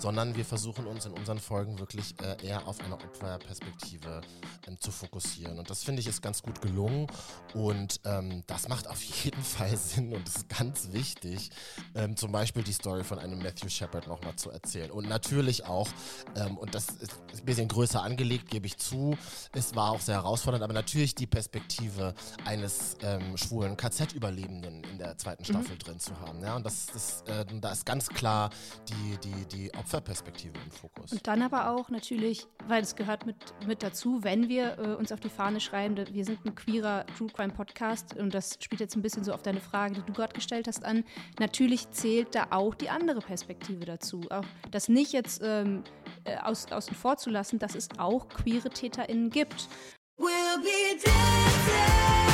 sondern wir versuchen uns in unseren Folgen wirklich äh, eher auf eine Opferperspektive ähm, zu fokussieren. Und das finde ich ist ganz gut gelungen und ähm, das macht auf jeden Fall Sinn und ist ganz wichtig, ähm, zum Beispiel die Story von einem Matthew Shepard nochmal zu erzählen. Und natürlich auch, ähm, und das ist ein bisschen größer angelegt, gebe ich zu, es war auch sehr herausfordernd, aber natürlich die Perspektive eines ähm, schwulen KZ-Überlebenden in der zweiten mhm. Staffel mhm. drin zu haben. Ja? Und das, das, äh, da ist ganz klar die, die, die Opferperspektive im Fokus. Und dann aber auch natürlich, weil es gehört mit, mit dazu, wenn wir äh, uns auf die Fahne schreiben, wir sind ein queerer True Crime Podcast und das spielt jetzt ein bisschen so auf deine Frage, die du gerade gestellt hast, an. Natürlich zählt da auch die andere Perspektive dazu. Auch das nicht jetzt ähm, äh, aus, außen vor zu lassen, dass es auch queere TäterInnen gibt. We'll be dancing.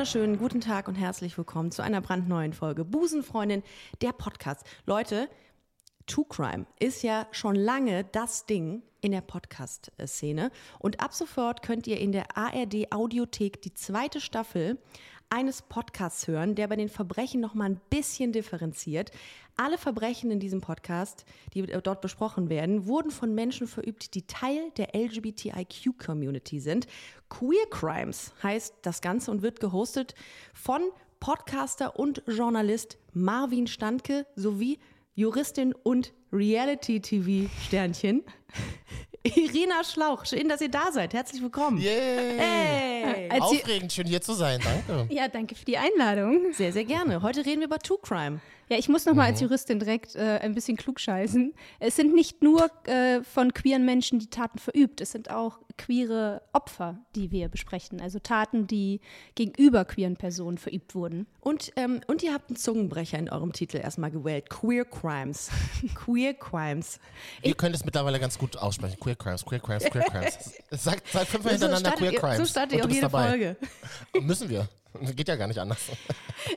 Wunderschönen guten Tag und herzlich willkommen zu einer brandneuen Folge Busenfreundin, der Podcast. Leute, True Crime ist ja schon lange das Ding in der Podcast-Szene und ab sofort könnt ihr in der ARD Audiothek die zweite Staffel eines Podcasts hören, der bei den Verbrechen noch mal ein bisschen differenziert. Alle Verbrechen in diesem Podcast, die dort besprochen werden, wurden von Menschen verübt, die Teil der LGBTIQ-Community sind. Queer Crimes heißt das Ganze und wird gehostet von Podcaster und Journalist Marvin Standke sowie Juristin und Reality-TV-Sternchen Irina Schlauch, schön, dass ihr da seid. Herzlich willkommen. Yay. Hey. Aufregend, schön hier zu sein. Danke. Ja, danke für die Einladung. Sehr, sehr gerne. Heute reden wir über True Crime. Ja, ich muss noch mal mhm. als Juristin direkt äh, ein bisschen klugscheißen. Es sind nicht nur äh, von queeren Menschen die Taten verübt, es sind auch queere Opfer, die wir besprechen. Also Taten, die gegenüber queeren Personen verübt wurden. Und, ähm, und ihr habt einen Zungenbrecher in eurem Titel erstmal gewählt. Queer Crimes. Queer Crimes. Ihr könnt es mittlerweile ganz gut aussprechen. Queer Crimes, Queer Crimes, Queer Crimes. Sagt, sagt fünfmal hintereinander so Queer Crimes. So startet ihr auch jede dabei. Folge. Müssen wir. Geht ja gar nicht anders.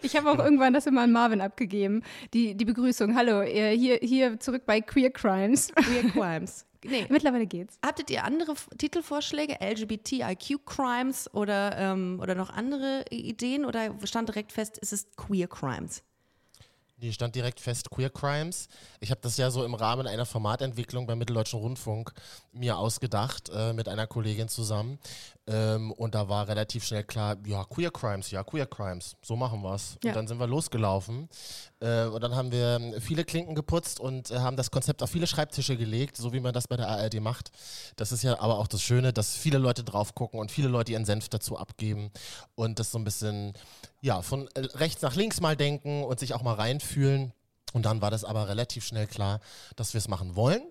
Ich habe auch irgendwann das immer an Marvin abgegeben, die, die Begrüßung. Hallo, hier, hier zurück bei Queer Crimes. Queer Crimes. Nee. Mittlerweile geht's. Hattet ihr andere Titelvorschläge, LGBTIQ-Crimes oder, ähm, oder noch andere Ideen oder stand direkt fest, ist es Queer Crimes? Die stand direkt fest, Queer Crimes. Ich habe das ja so im Rahmen einer Formatentwicklung beim Mitteldeutschen Rundfunk mir ausgedacht, äh, mit einer Kollegin zusammen. Ähm, und da war relativ schnell klar, ja, Queer Crimes, ja, Queer Crimes, so machen wir es. Ja. Und dann sind wir losgelaufen. Äh, und dann haben wir viele Klinken geputzt und äh, haben das Konzept auf viele Schreibtische gelegt, so wie man das bei der ARD macht. Das ist ja aber auch das Schöne, dass viele Leute drauf gucken und viele Leute ihren Senf dazu abgeben und das so ein bisschen, ja, von äh, rechts nach links mal denken und sich auch mal reinfühlen. Und dann war das aber relativ schnell klar, dass wir es machen wollen.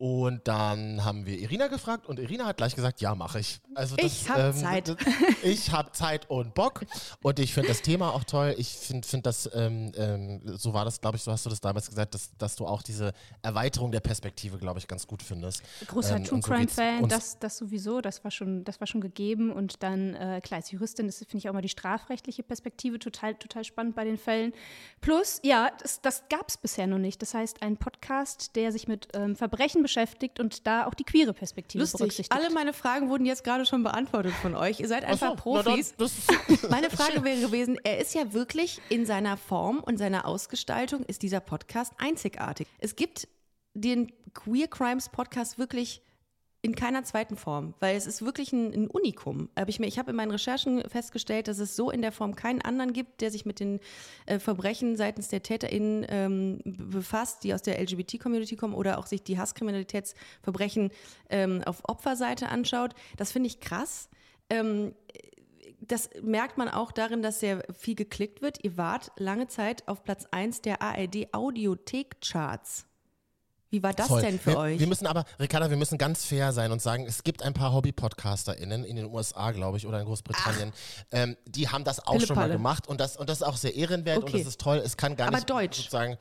Und dann haben wir Irina gefragt und Irina hat gleich gesagt, ja, mache ich. Also das, ich habe ähm, Zeit. ich habe Zeit und Bock und ich finde das Thema auch toll. Ich finde find das, ähm, ähm, so war das, glaube ich, so hast du das damals gesagt, dass, dass du auch diese Erweiterung der Perspektive, glaube ich, ganz gut findest. Großer ähm, True Crime Fan, das, das sowieso, das war schon, das war schon gegeben und dann äh, klar als Juristin, das finde ich auch immer die strafrechtliche Perspektive total, total spannend bei den Fällen. Plus, ja, das, das gab es bisher noch nicht. Das heißt, ein Podcast, der sich mit ähm, Verbrechen beschäftigt und da auch die queere Perspektive Lustig. berücksichtigt. Alle meine Fragen wurden jetzt gerade schon beantwortet von euch. Ihr seid einfach so, Profis. Dann, meine Frage wäre gewesen, er ist ja wirklich in seiner Form und seiner Ausgestaltung ist dieser Podcast einzigartig. Es gibt den Queer Crimes Podcast wirklich in keiner zweiten Form, weil es ist wirklich ein, ein Unikum. Hab ich ich habe in meinen Recherchen festgestellt, dass es so in der Form keinen anderen gibt, der sich mit den äh, Verbrechen seitens der TäterInnen ähm, befasst, die aus der LGBT-Community kommen oder auch sich die Hasskriminalitätsverbrechen ähm, auf Opferseite anschaut. Das finde ich krass. Ähm, das merkt man auch darin, dass sehr viel geklickt wird. Ihr wart lange Zeit auf Platz 1 der ARD Audiothek-Charts. Wie war das Voll. denn für wir, euch? Wir müssen aber, Ricarda, wir müssen ganz fair sein und sagen, es gibt ein paar Hobby-PodcasterInnen in den USA, glaube ich, oder in Großbritannien, ähm, die haben das auch Pille schon mal gemacht und das, und das ist auch sehr ehrenwert okay. und das ist toll. Es kann gar aber nicht Deutsch. sozusagen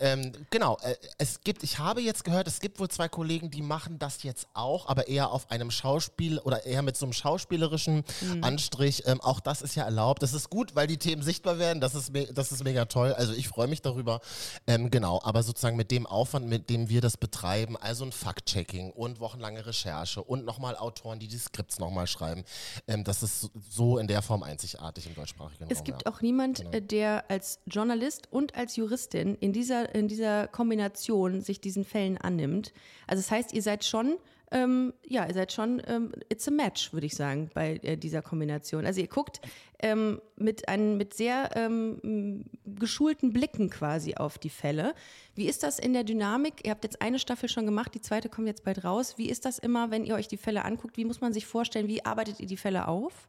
Ähm, genau, äh, es gibt, ich habe jetzt gehört, es gibt wohl zwei Kollegen, die machen das jetzt auch, aber eher auf einem Schauspiel oder eher mit so einem schauspielerischen mhm. Anstrich. Ähm, auch das ist ja erlaubt. Das ist gut, weil die Themen sichtbar werden. Das ist, das ist mega toll. Also ich freue mich darüber. Ähm, genau, aber sozusagen mit dem Aufwand, mit dem wir das betreiben, also ein Fact-Checking und wochenlange Recherche und nochmal Autoren, die die Skripts nochmal schreiben, ähm, das ist so in der Form einzigartig im deutschsprachigen Raum. Es gibt ja. auch niemand, genau. Äh, der als Journalist und als Juristin in dieser in dieser Kombination sich diesen Fällen annimmt. Also das heißt, ihr seid schon ähm, ja, ihr seid schon, ähm, it's a match, würde ich sagen, bei äh, dieser Kombination. Also ihr guckt ähm, mit, ein, mit sehr ähm, geschulten Blicken quasi auf die Fälle. Wie ist das in der Dynamik? Ihr habt jetzt eine Staffel schon gemacht, die zweite kommt jetzt bald raus. Wie ist das immer, wenn ihr euch die Fälle anguckt? Wie muss man sich vorstellen, wie arbeitet ihr die Fälle auf?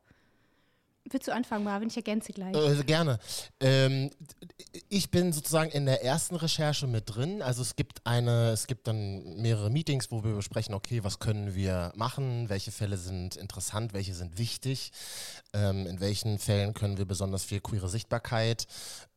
Willst du anfangen, Marvin? Ich ergänze gleich. Äh, gerne. Ähm, ich bin sozusagen in der ersten Recherche mit drin. Also es gibt eine, es gibt dann mehrere Meetings, wo wir besprechen, okay, was können wir machen, welche Fälle sind interessant, welche sind wichtig, ähm, in welchen Fällen können wir besonders viel queere Sichtbarkeit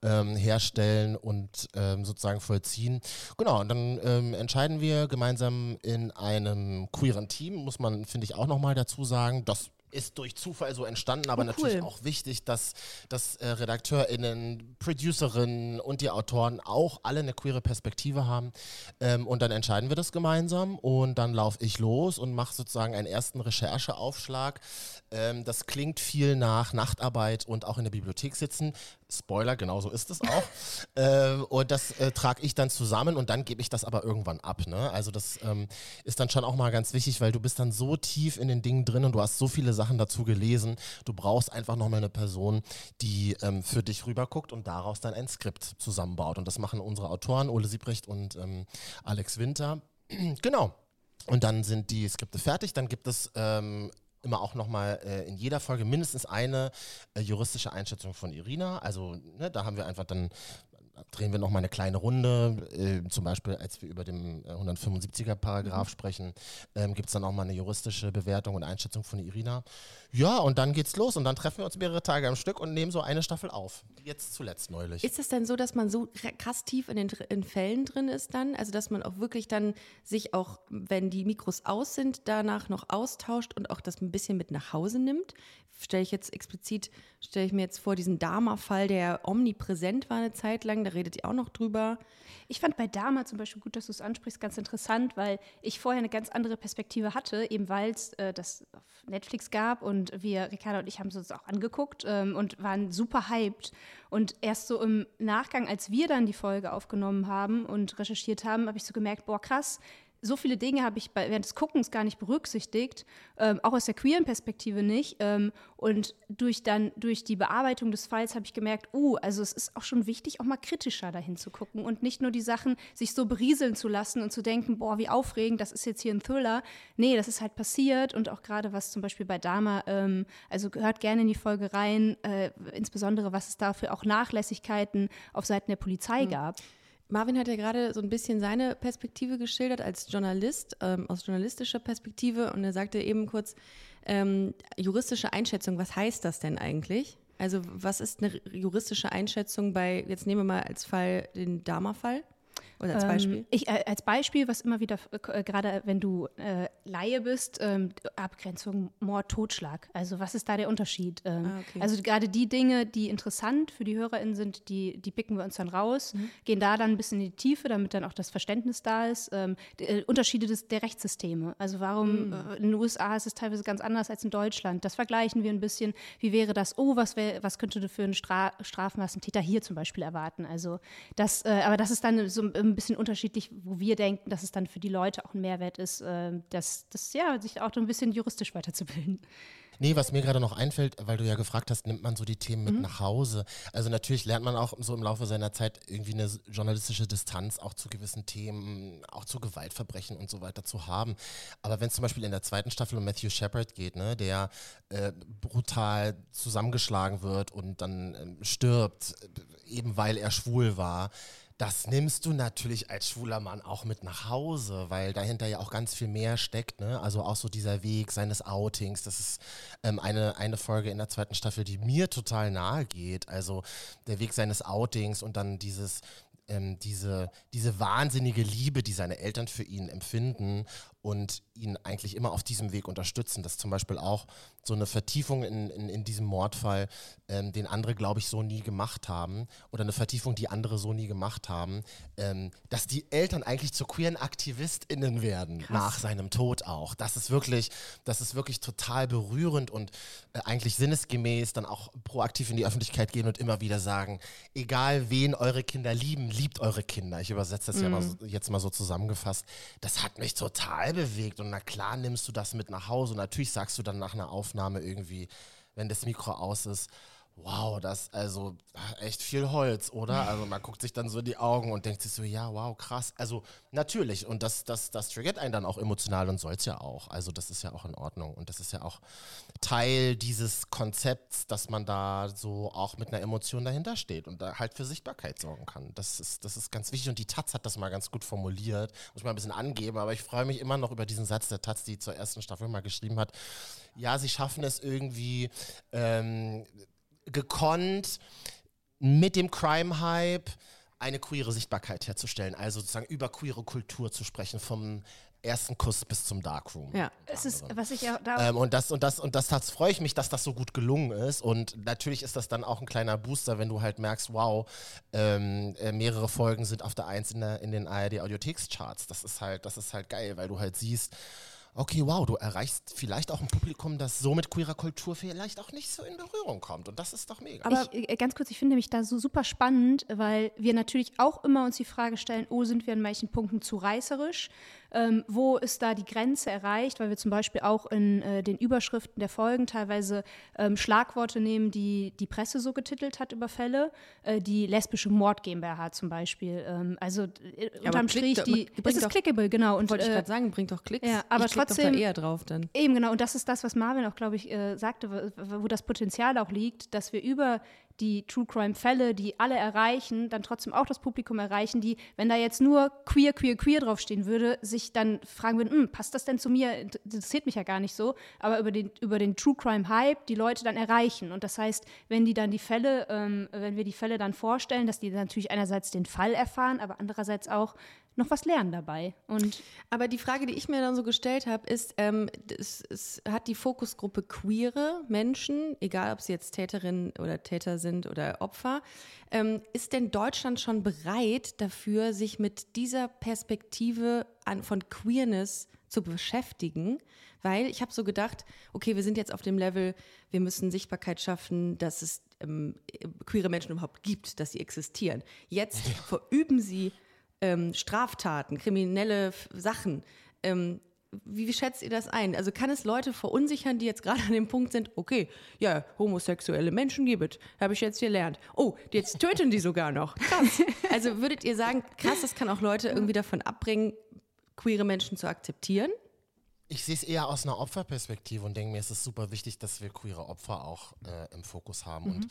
ähm, herstellen und ähm, sozusagen vollziehen. Genau, und dann ähm, entscheiden wir gemeinsam in einem queeren Team, muss man, finde ich, auch nochmal dazu sagen. Das ist durch Zufall so entstanden, aber oh, cool. natürlich auch wichtig, dass, dass äh, RedakteurInnen, Producerinnen und die Autoren auch alle eine queere Perspektive haben. Ähm, und dann entscheiden wir das gemeinsam und dann laufe ich los und mache sozusagen einen ersten Rechercheaufschlag. Ähm, das klingt viel nach Nachtarbeit und auch in der Bibliothek sitzen. Spoiler, genau so ist es auch. äh, und das äh, trage ich dann zusammen und dann gebe ich das aber irgendwann ab. Ne? Also das ähm, ist dann schon auch mal ganz wichtig, weil du bist dann so tief in den Dingen drin und du hast so viele Sachen dazu gelesen. Du brauchst einfach nochmal eine Person, die ähm, für dich rüberguckt und daraus dann ein Skript zusammenbaut. Und das machen unsere Autoren, Ole Siebrecht und ähm, Alex Winter. genau. Und dann sind die Skripte fertig. Dann gibt es ähm, immer auch nochmal äh, in jeder Folge mindestens eine äh, juristische Einschätzung von Irina. Also ne, da haben wir einfach dann drehen wir nochmal eine kleine Runde. Äh, zum Beispiel, als wir über den 175er Paragraph mhm. sprechen, ähm, gibt es dann auch mal eine juristische Bewertung und Einschätzung von Irina. Ja, und dann geht's los und dann treffen wir uns mehrere Tage am Stück und nehmen so eine Staffel auf. Jetzt zuletzt neulich. Ist es denn so, dass man so krass tief in den in Fällen drin ist dann? Also, dass man auch wirklich dann sich auch, wenn die Mikros aus sind, danach noch austauscht und auch das ein bisschen mit nach Hause nimmt? Stelle ich jetzt explizit, stelle ich mir jetzt vor, diesen Dama-Fall, der omnipräsent war eine Zeit lang, da redet ihr auch noch drüber. Ich fand bei Dama zum Beispiel gut, dass du es ansprichst, ganz interessant, weil ich vorher eine ganz andere Perspektive hatte, eben weil es äh, das auf Netflix gab und wir, Ricarda und ich, haben es uns auch angeguckt ähm, und waren super hyped. Und erst so im Nachgang, als wir dann die Folge aufgenommen haben und recherchiert haben, habe ich so gemerkt, boah, krass, so viele Dinge habe ich bei, während des Guckens gar nicht berücksichtigt, ähm, auch aus der queeren Perspektive nicht. Ähm, und durch dann durch die Bearbeitung des Falls habe ich gemerkt, uh, also es ist auch schon wichtig, auch mal kritischer dahin zu gucken und nicht nur die Sachen sich so berieseln zu lassen und zu denken, boah, wie aufregend, das ist jetzt hier ein Thriller. Nee, das ist halt passiert und auch gerade was zum Beispiel bei Dama, ähm, also gehört gerne in die Folge rein, äh, insbesondere was es dafür auch Nachlässigkeiten auf Seiten der Polizei mhm. gab. Marvin hat ja gerade so ein bisschen seine Perspektive geschildert als Journalist, ähm, aus journalistischer Perspektive. Und er sagte eben kurz, ähm, juristische Einschätzung, was heißt das denn eigentlich? Also was ist eine juristische Einschätzung bei, jetzt nehmen wir mal als Fall den Dama-Fall? Oder als Beispiel? Ähm, ich, äh, als Beispiel, was immer wieder, äh, gerade wenn du äh, Laie bist, ähm, Abgrenzung Mord, Totschlag. Also was ist da der Unterschied? Ähm, ah, okay. Also gerade die Dinge, die interessant für die HörerInnen sind, die, die picken wir uns dann raus, mhm. gehen da dann ein bisschen in die Tiefe, damit dann auch das Verständnis da ist. Ähm, die, äh, Unterschiede des, der Rechtssysteme. Also warum mhm. Äh, in den USA ist es teilweise ganz anders als in Deutschland. Das vergleichen wir ein bisschen. Wie wäre das? Oh, was, wär, was könnte du für einen Stra Strafmassentäter hier zum Beispiel erwarten? Also das, äh, aber das ist dann so ein ein bisschen unterschiedlich, wo wir denken, dass es dann für die Leute auch ein Mehrwert ist, äh, dass das ja sich auch so ein bisschen juristisch weiterzubilden. Nee, was mir gerade noch einfällt, weil du ja gefragt hast, nimmt man so die Themen mit mhm. nach Hause. Also natürlich lernt man auch so im Laufe seiner Zeit irgendwie eine journalistische Distanz auch zu gewissen Themen, auch zu Gewaltverbrechen und so weiter zu haben. Aber wenn es zum Beispiel in der zweiten Staffel um Matthew Shepard geht, ne, der äh, brutal zusammengeschlagen wird und dann äh, stirbt, eben weil er schwul war, das nimmst du natürlich als schwuler Mann auch mit nach Hause, weil dahinter ja auch ganz viel mehr steckt. Ne? Also auch so dieser Weg seines Outings. Das ist ähm, eine, eine Folge in der zweiten Staffel, die mir total nahe geht. Also der Weg seines Outings und dann dieses ähm, diese, diese wahnsinnige Liebe, die seine Eltern für ihn empfinden und ihn eigentlich immer auf diesem Weg unterstützen. Das ist zum Beispiel auch so eine Vertiefung in, in, in diesem Mordfall, ähm, den andere, glaube ich, so nie gemacht haben oder eine Vertiefung, die andere so nie gemacht haben, ähm, dass die Eltern eigentlich zu queeren AktivistInnen werden Krass. nach seinem Tod auch. Das ist wirklich, das ist wirklich total berührend und äh, eigentlich sinnesgemäß dann auch proaktiv in die Öffentlichkeit gehen und immer wieder sagen, egal wen eure Kinder lieben, liebt eure Kinder. Ich übersetze das mm. ja mal, mhm. jetzt mal so zusammengefasst. Das hat mich total bewegt. Und na klar nimmst du das mit nach Hause. Und natürlich sagst du dann nach einer Aufnahme irgendwie, wenn das Mikro aus ist, wow, das ist also echt viel Holz, oder? Also man guckt sich dann so in die Augen und denkt sich so, ja, wow, krass. Also natürlich, und das, das, das triggert einen dann auch emotional und soll es ja auch. Also das ist ja auch in Ordnung. Und das ist ja auch Teil dieses Konzepts, dass man da so auch mit einer Emotion dahinter steht und da halt für Sichtbarkeit sorgen kann. Das ist, das ist ganz wichtig. Und die Taz hat das mal ganz gut formuliert. Muss ich mal ein bisschen angeben, aber ich freue mich immer noch über diesen Satz der Taz, die zur ersten Staffel mal geschrieben hat. Ja, sie schaffen es irgendwie, ähm, gekonnt mit dem Crime-Hype eine queere Sichtbarkeit herzustellen, also sozusagen über queere Kultur zu sprechen, vom ersten Kuss bis zum Darkroom. Ja, es ist, was ich ja da ähm, und das und das und das, das freue ich mich, dass das so gut gelungen ist und natürlich ist das dann auch ein kleiner Booster, wenn du halt merkst, wow, ähm, äh, mehrere Folgen sind auf der Eins in, der, in den ARD Audiotheks-Charts. Das ist halt, das ist halt geil, weil du halt siehst, okay, wow, du erreichst vielleicht auch ein Publikum, das so mit queerer Kultur vielleicht auch nicht so in Berührung kommt. Und das ist doch mega. Aber ich, äh, ganz kurz, ich finde mich da so super spannend, weil wir natürlich auch immer uns die Frage stellen, oh, sind wir an manchen Punkten zu reißerisch? Ähm, wo ist da die Grenze erreicht? Weil wir zum Beispiel auch in äh, den Überschriften der Folgen teilweise ähm, Schlagworte nehmen, die die Presse so getitelt hat über Fälle. Äh, die lesbische Mord GmbH zum Beispiel. Ähm, also äh, ja, unterm Strich, die, es ist clickable, genau. Und, wollte ich äh, gerade sagen, bringt doch Klicks. Ja, aber ich trotzdem eher drauf dann. Eben, genau. Und das ist das, was Marvin auch, glaube ich, äh, sagte, wo das Potenzial auch liegt, dass wir über die True Crime Fälle, die alle erreichen, dann trotzdem auch das Publikum erreichen, die, wenn da jetzt nur queer, queer, queer draufstehen würde, sich dann fragen würden, hm, passt das denn zu mir? Interessiert mich ja gar nicht so. Aber über den, über den True Crime Hype die Leute dann erreichen. Und das heißt, wenn die dann die Fälle, ähm, wenn wir die Fälle dann vorstellen, dass die natürlich einerseits den Fall erfahren, aber andererseits auch noch was lernen dabei. Und Aber die Frage, die ich mir dann so gestellt habe, ist, ähm, es, es, hat die Fokusgruppe queere Menschen, egal ob sie jetzt Täterinnen oder Täter sind oder Opfer, ähm, ist denn Deutschland schon bereit dafür, sich mit dieser Perspektive an, von Queerness zu beschäftigen? Weil ich habe so gedacht, okay, wir sind jetzt auf dem Level, wir müssen Sichtbarkeit schaffen, dass es ähm, queere Menschen überhaupt gibt, dass sie existieren. Jetzt verüben sie ähm, Straftaten, kriminelle Sachen. Ähm, wie, wie, schätzt ihr das ein? Also kann es Leute verunsichern, die jetzt gerade an dem Punkt sind, okay, ja, homosexuelle Menschen gibt es, habe ich jetzt gelernt. Oh, jetzt töten die sogar noch. Krass. Also würdet ihr sagen, krass, das kann auch Leute irgendwie davon abbringen, queere Menschen zu akzeptieren? Ich sehe es eher aus einer Opferperspektive und denke mir, es ist super wichtig, dass wir queere Opfer auch äh, im Fokus haben. Mhm. Und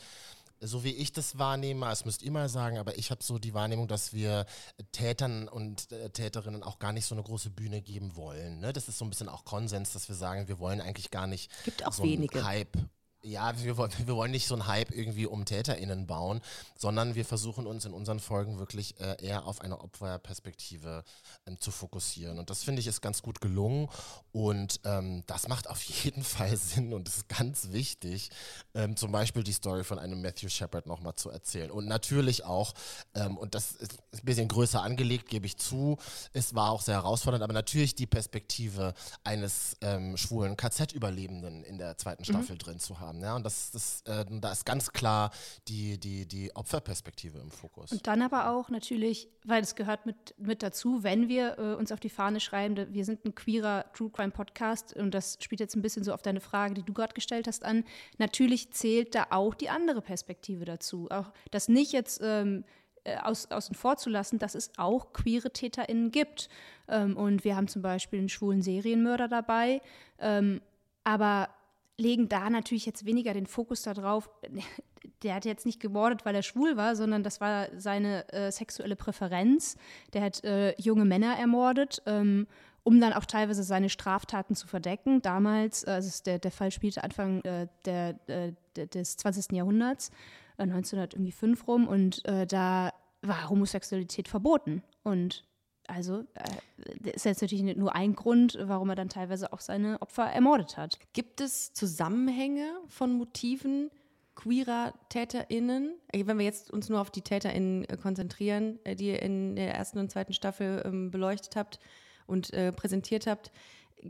so wie ich das wahrnehme, es müsst ihr mal sagen, aber ich habe so die Wahrnehmung, dass wir Tätern und äh, Täterinnen auch gar nicht so eine große Bühne geben wollen. Ne? Das ist so ein bisschen auch Konsens, dass wir sagen, wir wollen eigentlich gar nicht Gibt auch so wenige. Hype ja, wir, wir wollen nicht so einen Hype irgendwie um TäterInnen bauen, sondern wir versuchen uns in unseren Folgen wirklich äh, eher auf eine Opferperspektive ähm, zu fokussieren. Und das finde ich ist ganz gut gelungen. Und ähm, das macht auf jeden Fall Sinn und ist ganz wichtig, ähm, zum Beispiel die Story von einem Matthew Shepard nochmal zu erzählen. Und natürlich auch, ähm, und das ist ein bisschen größer angelegt, gebe ich zu, es war auch sehr herausfordernd, aber natürlich die Perspektive eines ähm, schwulen KZ-Überlebenden in der zweiten mhm. Staffel mhm. drin zu haben haben. Ja? Und das, das, äh, da ist ganz klar die, die, die Opferperspektive im Fokus. Und dann aber auch natürlich, weil es gehört mit, mit dazu, wenn wir äh, uns auf die Fahne schreiben, wir sind ein queerer True Crime Podcast und das spielt jetzt ein bisschen so auf deine Frage, die du gerade gestellt hast, an. Natürlich zählt da auch die andere Perspektive dazu. Auch das nicht jetzt ähm, äh, außen vor zu lassen, dass es auch queere TäterInnen gibt. Ähm, und wir haben zum Beispiel einen schwulen Serienmörder dabei. Ähm, aber legen da natürlich jetzt weniger den Fokus darauf. Der hat jetzt nicht gemordet, weil er schwul war, sondern das war seine äh, sexuelle Präferenz. Der hat äh, junge Männer ermordet, ähm, um dann auch teilweise seine Straftaten zu verdecken. Damals, äh, also der, der Fall spielte Anfang äh, der, äh, des 20. Jahrhunderts, 1905 äh, rum, und da war Homosexualität verboten. Und also äh, ist jetzt natürlich nur ein Grund, warum er dann teilweise auch seine Opfer ermordet hat. Gibt es Zusammenhänge von Motiven queerer TäterInnen? Äh, wenn wir jetzt uns nur auf die TäterInnen äh, konzentrieren, äh, die ihr in der ersten und zweiten Staffel ähm, beleuchtet habt und äh, präsentiert habt,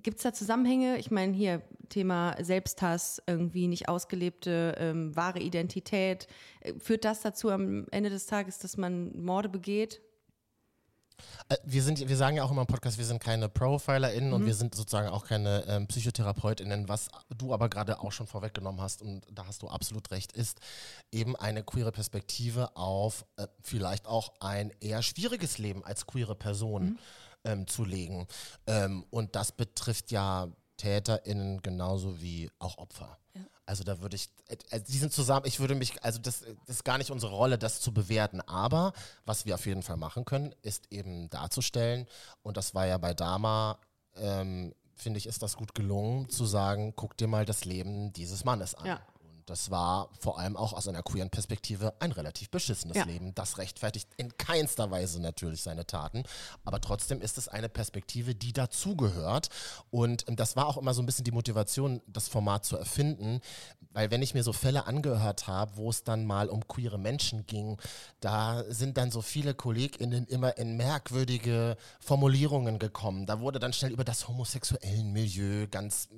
Gibt es da Zusammenhänge? Ich meine, hier Thema Selbsthass, irgendwie nicht ausgelebte ähm, wahre Identität. Führt das dazu am Ende des Tages, dass man Morde begeht? Äh, wir, sind, wir sagen ja auch immer im Podcast, wir sind keine ProfilerInnen mhm. und wir sind sozusagen auch keine ähm, PsychotherapeutInnen. Was du aber gerade auch schon vorweggenommen hast, und da hast du absolut recht, ist eben eine queere Perspektive auf äh, vielleicht auch ein eher schwieriges Leben als queere Person mhm. ähm, zu legen. Ähm, und das betrifft ja TäterInnen genauso wie auch Opfer. Also da würde ich, äh, die sind zusammen, ich würde mich, also das, das, ist gar nicht unsere Rolle, das zu bewerten. Aber was wir auf jeden Fall machen können, ist eben darzustellen, und das war ja bei Dama, ähm, finde ich, ist das gut gelungen, zu sagen, guck dir mal das Leben dieses Mannes an. Ja das war vor allem auch aus einer queeren Perspektive ein relativ beschissenes ja. Leben. Das rechtfertigt in keinster Weise natürlich seine Taten, aber trotzdem ist es eine Perspektive, die dazugehört. Und das war auch immer so ein bisschen die Motivation, das Format zu erfinden, weil wenn ich mir so Fälle angehört habe, wo es dann mal um queere Menschen ging, da sind dann so viele KollegInnen immer in merkwürdige Formulierungen gekommen. Da wurde dann schnell über das homosexuellen Milieu ganz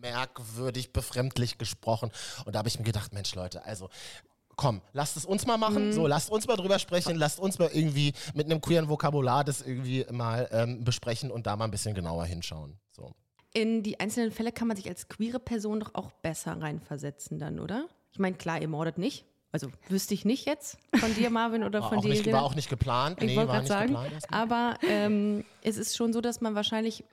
merkwürdig, befremdlich gesprochen. Und da habe ich mir gedacht, Mensch Leute, also komm, lasst es uns mal machen. Mhm. So, lasst uns mal drüber sprechen. Lasst uns mal irgendwie mit einem queeren Vokabular das irgendwie mal ähm, besprechen und da mal ein bisschen genauer hinschauen. So. In die einzelnen Fälle kann man sich als queere Person doch auch besser reinversetzen dann, oder? Ich meine, klar, ihr mordet nicht. Also wüsste ich nicht jetzt von dir, Marvin, oder von dir. Nicht, war auch nicht geplant. Ich nee, wollte gerade sagen. Geplant, aber ähm, es ist schon so, dass man wahrscheinlich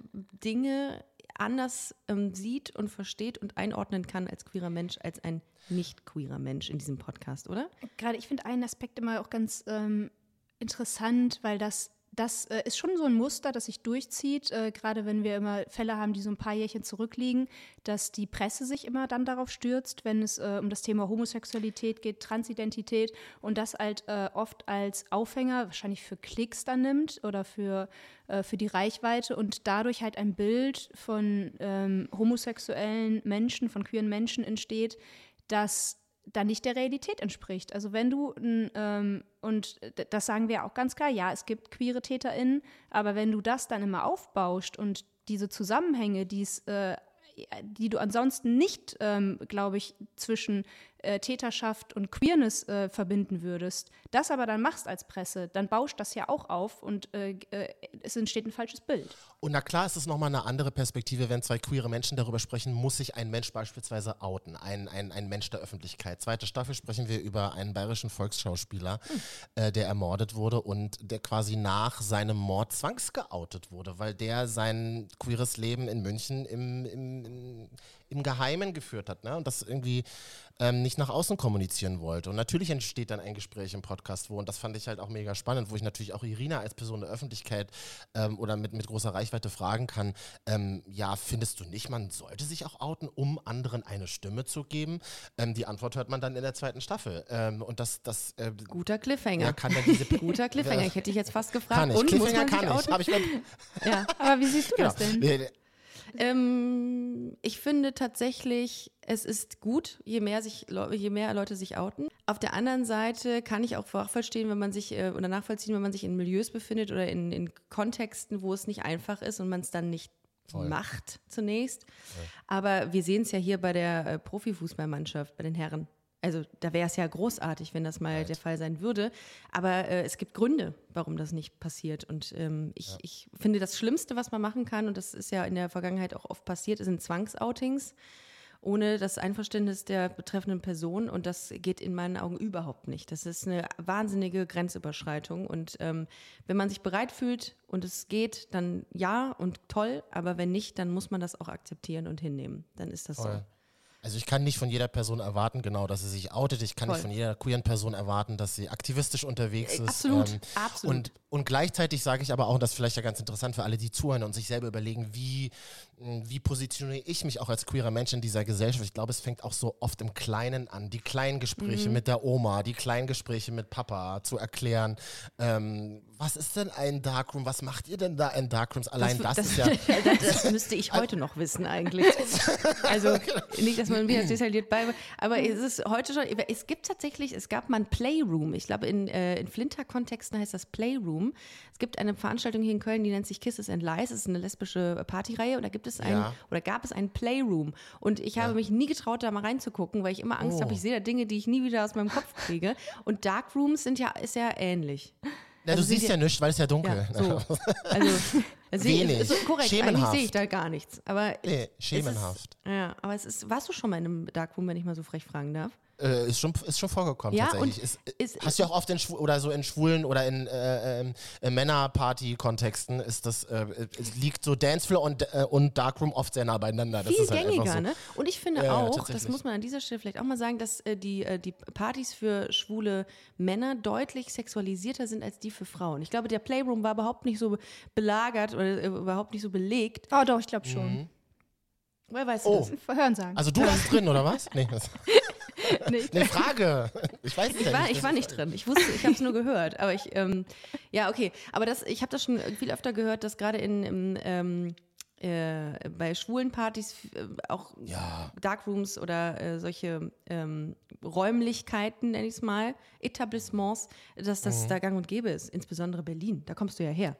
Dinge anders ähm, sieht und versteht und einordnen kann als queerer Mensch, als ein nicht queerer Mensch in diesem Podcast, oder? Gerade, ich finde einen Aspekt immer auch ganz ähm, interessant, weil das das äh, ist schon so ein Muster, das sich durchzieht, äh, gerade wenn wir immer Fälle haben, die so ein paar Jährchen zurückliegen, dass die Presse sich immer dann darauf stürzt, wenn es äh, um das Thema Homosexualität geht, Transidentität und das halt äh, oft als Aufhänger wahrscheinlich für Klicks dann nimmt oder für, äh, für die Reichweite und dadurch halt ein Bild von ähm, homosexuellen Menschen, von queeren Menschen entsteht, das dann nicht der Realität entspricht. Also wenn du, ähm, und das sagen wir auch ganz klar, ja, es gibt queere TäterInnen, aber wenn du das dann immer aufbaust und diese Zusammenhänge, die es äh, die du ansonsten nicht, ähm, glaube ich, zwischen äh, Täterschaft und Queerness äh, verbinden würdest, das aber dann machst als Presse, dann bauscht das ja auch auf und äh, äh es entsteht ein falsches Bild. Und na klar ist es nochmal eine andere Perspektive, wenn zwei queere Menschen darüber sprechen, muss sich ein Mensch beispielsweise outen, ein, ein, ein Mensch der Öffentlichkeit. Zweite Staffel sprechen wir über einen bayerischen Volksschauspieler, hm. der ermordet wurde und der quasi nach seinem Mord zwangsgeoutet wurde, weil der sein queeres Leben in München im, im, im, im Geheimen geführt hat ne? und das irgendwie ähm, nicht nach außen kommunizieren wollte. Und natürlich entsteht dann ein Gespräch im Podcast, wo, und das fand ich halt auch mega spannend, wo ich natürlich auch Irina als Person der Öffentlichkeit ähm, oder mit, mit großer Reichweite fragen kann, ähm, ja, findest du nicht, man sollte sich auch outen, um anderen eine Stimme zu geben? Ähm, die Antwort hört man dann in der zweiten Staffel. Ähm, und das, das äh, Guter Cliffhanger. Ja, kann dann diese Guter Cliffhanger. Ich hätte dich jetzt fast gefragt. Kann ich. Und, Cliffhanger kann ich. ich ja. Aber wie siehst du genau. das denn? Ähm, ich finde tatsächlich, es ist gut, je mehr, sich, je mehr Leute sich outen. Auf der anderen Seite kann ich auch verstehen, wenn man sich äh, oder nachvollziehen, wenn man sich in Milieus befindet oder in, in Kontexten, wo es nicht einfach ist und man es dann nicht Voll. macht zunächst. Voll. Aber wir sehen es ja hier bei der äh, Profifußballmannschaft, bei den Herren. Also da wäre es ja großartig, wenn das mal right. der Fall sein würde. Aber äh, es gibt Gründe, warum das nicht passiert. Und ähm, ich, ja. ich finde, das Schlimmste, was man machen kann, und das ist ja in der Vergangenheit auch oft passiert, sind Zwangsoutings ohne das Einverständnis der betreffenden Person. Und das geht in meinen Augen überhaupt nicht. Das ist eine wahnsinnige Grenzüberschreitung. Und ähm, wenn man sich bereit fühlt und es geht, dann ja und toll. Aber wenn nicht, dann muss man das auch akzeptieren und hinnehmen. Dann ist das Voll. so. Also ich kann nicht von jeder Person erwarten, genau, dass sie sich outet. Ich kann Voll. nicht von jeder queeren Person erwarten, dass sie aktivistisch unterwegs äh, ist. Absolut, ähm, absolut. Und, und gleichzeitig sage ich aber auch, und das ist vielleicht ja ganz interessant für alle, die zuhören und sich selber überlegen, wie, wie positioniere ich mich auch als queerer Mensch in dieser Gesellschaft. Ich glaube, es fängt auch so oft im Kleinen an. Die kleinen Gespräche mhm. mit der Oma, die kleinen Gespräche mit Papa zu erklären, ähm, was ist denn ein Darkroom? Was macht ihr denn da in Darkrooms? Allein das, das, das ist ja. das, müsste ich heute noch wissen, eigentlich. Also nicht, dass man mir detailliert bei. Aber es ist heute schon. Es gibt tatsächlich, es gab mal ein Playroom. Ich glaube, in, äh, in Flinter-Kontexten heißt das Playroom. Es gibt eine Veranstaltung hier in Köln, die nennt sich Kisses and Lies. Das ist eine lesbische Partyreihe. Und da gibt es ein, ja. oder gab es ein Playroom. Und ich habe ja. mich nie getraut, da mal reinzugucken, weil ich immer Angst oh. habe, ich sehe da Dinge, die ich nie wieder aus meinem Kopf kriege. Und Darkrooms sind ja, ist ja ähnlich. Ja, also du siehst ja nichts, weil es ja dunkel. Ja, so. Also, also Wenig. Ist, ist korrekt, schemenhaft. eigentlich sehe ich da gar nichts. Aber nee, schemenhaft. Ist, ja, aber es ist, warst du schon mal in einem Darkroom, wenn ich mal so frech fragen darf? Äh, ist, schon, ist schon vorgekommen ja, tatsächlich. Ist, ist, hast du ja auch oft in oder so in schwulen oder in äh, äh, äh Männerparty-Kontexten ist das äh, liegt so Dancefloor und, äh, und Darkroom oft sehr nah beieinander. Viel das halt gängiger, so. ne? Und ich finde auch, das muss man an dieser Stelle vielleicht auch mal sagen, dass äh, die, die Partys für schwule Männer deutlich sexualisierter sind als die für Frauen. Ich glaube, der Playroom war überhaupt nicht so belagert oder überhaupt nicht so belegt. Oh doch, ich glaube schon. Mhm. Woher weißt du oh. das? Hören sagen. Also du warst drin, oder was? Nee. nee. Eine Frage. Ich weiß ich ja war, nicht. Ich war nicht drin. Ich wusste, ich habe es nur gehört. Aber ich, ähm, ja, okay. Aber das, ich habe das schon viel öfter gehört, dass gerade in, in ähm, äh, bei schwulen Partys äh, auch ja. Darkrooms oder äh, solche ähm, Räumlichkeiten, nenne ich es mal, Etablissements, dass das mhm. da gang und gäbe ist, insbesondere Berlin. Da kommst du ja her.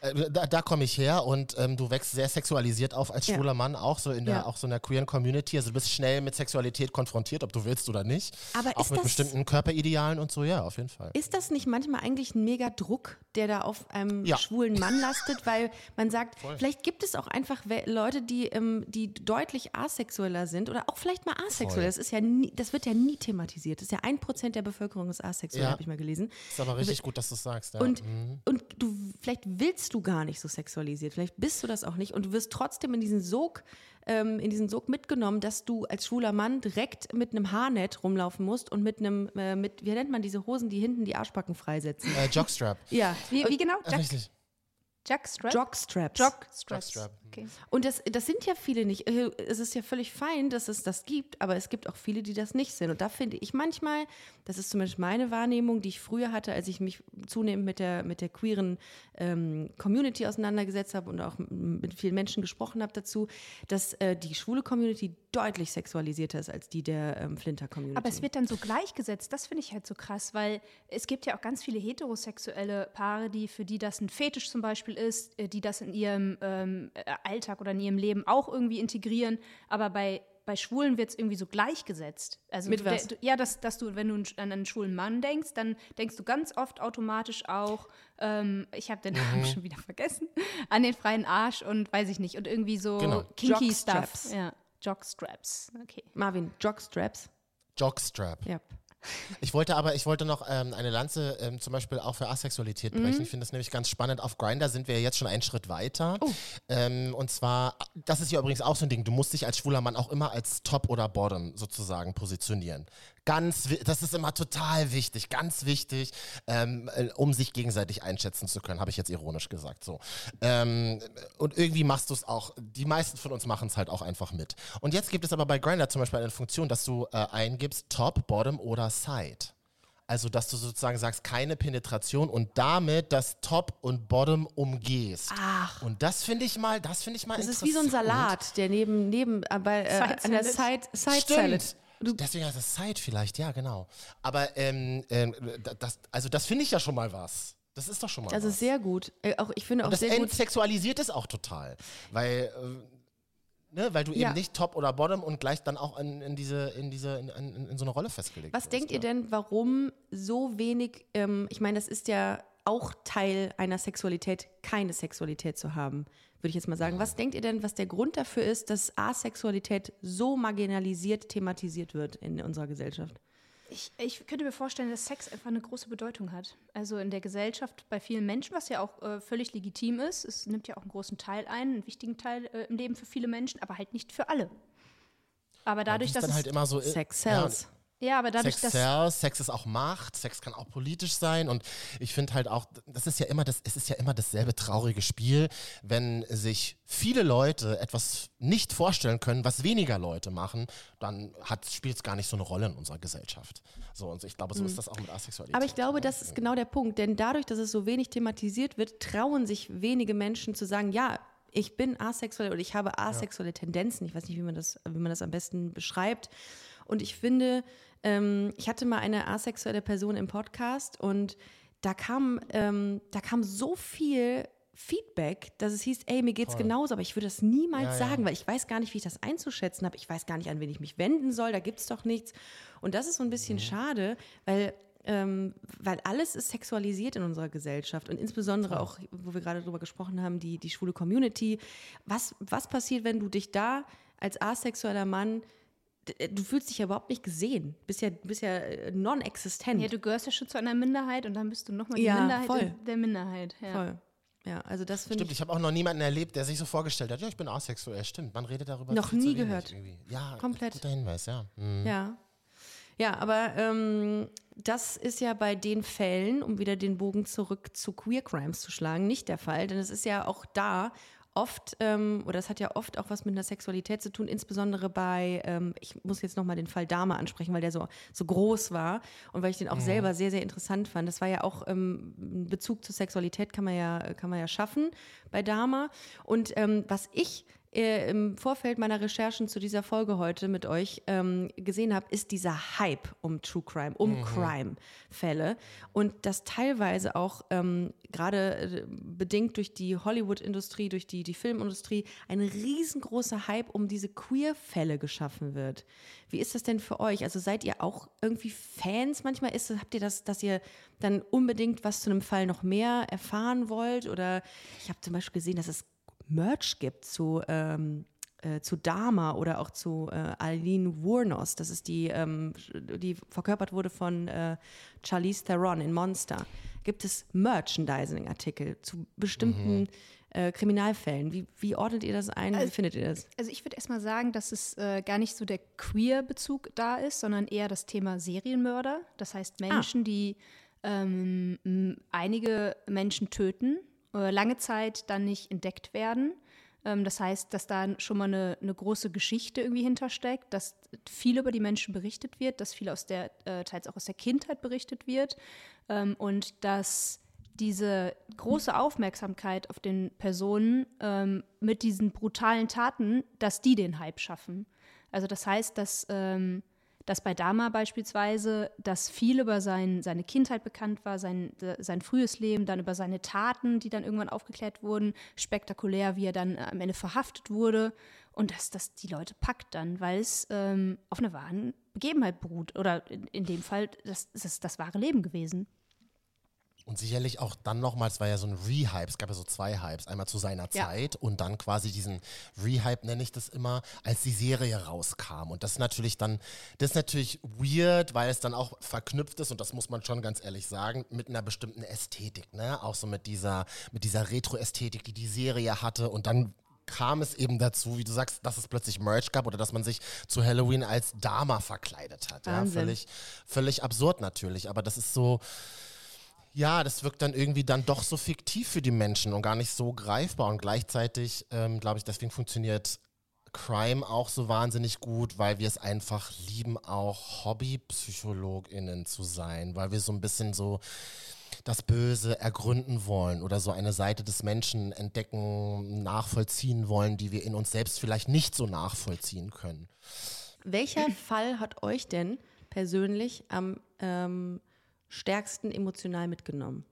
Äh, da, da komme ich her und ähm, du wächst sehr sexualisiert auf als schwuler ja. Mann, auch so in der, ja. auch so in der queeren Community. Also du bist schnell mit Sexualität konfrontiert, ob du willst oder nicht. Aber auch mit das, bestimmten Körperidealen und so, ja, auf jeden Fall. Ist das nicht manchmal eigentlich ein mega Druck, der da auf einem ja. schwulen Mann lastet? Weil man sagt, Voll. vielleicht gibt es auch einfach Leute, die, ähm, die deutlich asexueller sind oder auch vielleicht mal asexuell. Das ist ja nie, das wird ja nie thematisiert. Das ist ja ein Prozent der Bevölkerung ist asexuell, habe ich mal gelesen. Ist aber richtig gut, dass du es sagst. Und, mhm. und du vielleicht willst du gar nicht so sexualisiert. Vielleicht bist du das auch nicht und du wirst trotzdem in diesen Sog, ähm, in diesen Sog mitgenommen, dass du als schwuler Mann direkt mit einem Haarnet rumlaufen musst und mit einem, äh, mit, wie nennt man diese Hosen, die hinten die Arschbacken freisetzen? Äh, Jockstrap. Ja. Wie, wie genau? Jock Jockstrap? Jockstraps. Jockstraps. Jockstrap. Okay. Und das, das sind ja viele nicht. Äh, es ist ja völlig fein, dass es das gibt, aber es gibt auch viele, die das nicht sind. Und da finde ich manchmal, das ist zumindest meine Wahrnehmung, die ich früher hatte, als ich mich zunehmend mit der, mit der queeren ähm, Community auseinandergesetzt habe und auch mit vielen Menschen gesprochen habe dazu, dass äh, die schwule Community deutlich sexualisierter ist als die der ähm, Flinter-Community. Aber es wird dann so gleichgesetzt, das finde ich halt so krass, weil es gibt ja auch ganz viele heterosexuelle Paare, die für die das ein Fetisch zum Beispiel ist, äh, die das in ihrem ähm, Alltag oder in ihrem Leben auch irgendwie integrieren. Aber bei, bei Schwulen wird es irgendwie so gleichgesetzt. Also Mit was? Du, ja, dass, dass du, wenn du an einen schwulen Mann denkst, dann denkst du ganz oft automatisch auch, ähm, ich habe den Namen mhm. schon wieder vergessen, an den freien Arsch und weiß ich nicht. Und irgendwie so genau. kinky Jockstraps. Stuff. Ja, Jockstraps. Okay. Marvin, Jockstraps? Jockstrap. Ja. Ich wollte aber, ich wollte noch ähm, eine Lanze ähm, zum Beispiel auch für Asexualität brechen. Mhm. Ich finde das nämlich ganz spannend. Auf Grinder sind wir jetzt schon einen Schritt weiter. Oh. Ähm, und zwar, das ist ja übrigens auch so ein Ding, du musst dich als schwuler Mann auch immer als Top oder Bottom sozusagen positionieren. Ganz, das ist immer total wichtig, ganz wichtig, ähm, äh, um sich gegenseitig einschätzen zu können, habe ich jetzt ironisch gesagt. So. Ähm, und irgendwie machst du es auch, die meisten von uns machen es halt auch einfach mit. Und jetzt gibt es aber bei Grinder zum Beispiel eine Funktion, dass du äh, eingibst Top, Bottom oder Side. Also, dass du sozusagen sagst, keine Penetration und damit das Top und Bottom umgehst. Ach. Und das finde ich mal, das finde ich mal Das ist wie so ein Salat, der neben, neben äh, bei, äh, an der Side, Side Salad. Du Deswegen heißt es Side vielleicht, ja, genau. Aber ähm, ähm, das, also das finde ich ja schon mal was. Das ist doch schon mal Also was. sehr gut. Äh, auch, ich finde auch Und das sehr gut. entsexualisiert es auch total. Weil, äh, ne, weil du ja. eben nicht Top oder Bottom und gleich dann auch in, in diese, in, diese in, in, in so eine Rolle festgelegt Was wirst, denkt ja. ihr denn, warum so wenig, ähm, ich meine, das ist ja auch Teil einer Sexualität, keine Sexualität zu haben würde ich jetzt mal sagen. Was denkt ihr denn, was der Grund dafür ist, dass Asexualität so marginalisiert, thematisiert wird in unserer Gesellschaft? Ich, ich, könnte mir vorstellen, dass Sex einfach eine große Bedeutung hat. Also in der Gesellschaft bei vielen Menschen, was ja auch äh, völlig legitim ist. Es nimmt ja auch einen großen Teil ein, einen wichtigen Teil äh, im Leben für viele Menschen, aber halt nicht für alle. Aber dadurch, dass dann halt immer so Sex sells. Ja, ja, aber dadurch, Sex sells, Sex ist auch Macht, Sex kann auch politisch sein und ich finde halt auch, das ist ja immer das, es ist ja immer dasselbe traurige Spiel, wenn sich viele Leute etwas nicht vorstellen können, was weniger Leute machen, dann spielt es gar nicht so eine Rolle in unserer Gesellschaft. So und ich glaube, so mhm. ist das auch mit Asexualität. Aber ich glaube, das ist genau der Punkt, denn dadurch, dass es so wenig thematisiert wird, trauen sich wenige Menschen zu sagen, ja, ich bin asexuell oder ich habe asexuelle ja. Tendenzen. Ich weiß nicht, wie man das, wie man das am besten beschreibt. Und ich finde, ähm, ich hatte mal eine asexuelle Person im Podcast und da kam, ähm, da kam so viel Feedback, dass es hieß, ey, mir geht's Voll. genauso, aber ich würde das niemals ja, sagen, ja. weil ich weiß gar nicht, wie ich das einzuschätzen habe. Ich weiß gar nicht, an wen ich mich wenden soll, da gibt es doch nichts. Und das ist so ein bisschen mhm. schade, weil ähm, weil alles ist sexualisiert in unserer Gesellschaft und insbesondere auch, wo wir gerade drüber gesprochen haben, die, die schwule Community. Was, was passiert, wenn du dich da als asexueller Mann du fühlst dich ja überhaupt nicht gesehen. Bist ja, bist ja äh, non-existent. Ja, du gehörst ja schon zu einer Minderheit und dann bist du nochmal die ja, Minderheit voll. der Minderheit. Ja. Voll. Ja, also das Stimmt, ich, ich habe auch noch niemanden erlebt, der sich so vorgestellt hat, ja, ich bin asexuell. Stimmt, man redet darüber. Noch nie gehört. Irgendwie. Ja, komplett. Guter Hinweis, ja. Mhm. Ja. Ja, aber ähm, das ist ja bei den Fällen, um wieder den Bogen zurück zu Queer Crimes zu schlagen, nicht der Fall. Denn es ist ja auch da oft, ähm, oder es hat ja oft auch was mit einer Sexualität zu tun, insbesondere bei, ähm, ich muss jetzt nochmal den Fall Dame ansprechen, weil der so, so groß war und weil ich den auch mhm. selber sehr, sehr interessant fand. Das war ja auch ähm, Bezug zur Sexualität kann man ja, kann man ja schaffen bei Dama. Und ähm, was ich im Vorfeld meiner Recherchen zu dieser Folge heute mit euch ähm, gesehen habe, ist dieser Hype um True Crime, um mhm. Crime-Fälle. Und das teilweise auch ähm, gerade äh, bedingt durch die Hollywood-Industrie, durch die, die Filmindustrie, ein riesengroßer Hype um diese Queer-Fälle geschaffen wird. Wie ist das denn für euch? Also seid ihr auch irgendwie Fans manchmal? Ist, habt ihr das, dass ihr dann unbedingt was zu einem Fall noch mehr erfahren wollt? Oder ich habe zum Beispiel gesehen, dass es Merch gibt zu, ähm, äh, zu Dama oder auch zu äh, Eileen Wuornos. Das ist die, ähm, die verkörpert wurde von äh, Charlize Theron in Monster. Gibt es Merchandising-Artikel zu bestimmten mhm. Äh, Kriminalfällen? Wie, wie, ordnet ihr das ein? Also, wie findet ihr das? Also ich würde erstmal sagen, dass es äh, gar nicht so der Queer-Bezug da ist, sondern eher das Thema Serienmörder. Das heißt Menschen, ah. die ähm, einige Menschen töten äh, lange Zeit dann nicht entdeckt werden. Ähm, das heißt, dass da schon mal eine, eine, große Geschichte irgendwie hintersteckt, dass viel über die Menschen berichtet wird, dass viel aus der, äh, teils auch aus der Kindheit berichtet wird ähm, und dass diese große Aufmerksamkeit auf den Personen ähm, mit diesen brutalen Taten, dass die den Hype schaffen. Also das heißt, dass ähm, dass bei Dama beispielsweise, dass viel über sein, seine Kindheit bekannt war, sein, sein frühes Leben, dann über seine Taten, die dann irgendwann aufgeklärt wurden, spektakulär, wie er dann am Ende verhaftet wurde und dass das die Leute packt dann, weil es ähm, auf einer wahren Begebenheit beruht oder in, in dem Fall das, das ist das wahre Leben gewesen. Und sicherlich auch dann nochmals, war ja so ein Rehype, es gab ja so zwei Hypes, einmal zu seiner ja. Zeit und dann quasi diesen Rehype, nenne ich das immer, als die Serie rauskam. Und das ist natürlich dann, das ist natürlich weird, weil es dann auch verknüpft ist, und das muss man schon ganz ehrlich sagen, mit einer bestimmten Ästhetik, ne? Auch so mit dieser, mit dieser Retro-Ästhetik, die die Serie hatte und dann kam es eben dazu, wie du sagst, dass es plötzlich Merch gab oder dass man sich zu Halloween als Dama verkleidet hat. Ja, völlig, völlig absurd natürlich, aber das ist so, ja, das wirkt dann irgendwie dann doch so fiktiv für die Menschen und gar nicht so greifbar. Und gleichzeitig, ähm, glaube ich, deswegen funktioniert Crime auch so wahnsinnig gut, weil wir es einfach lieben, auch HobbypsychologInnen zu sein, weil wir so ein bisschen so das Böse ergründen wollen oder so eine Seite des Menschen entdecken, nachvollziehen wollen, die wir in uns selbst vielleicht nicht so nachvollziehen können. Welcher Fall hat euch denn persönlich am ähm, stärksten emotional mitgenommen?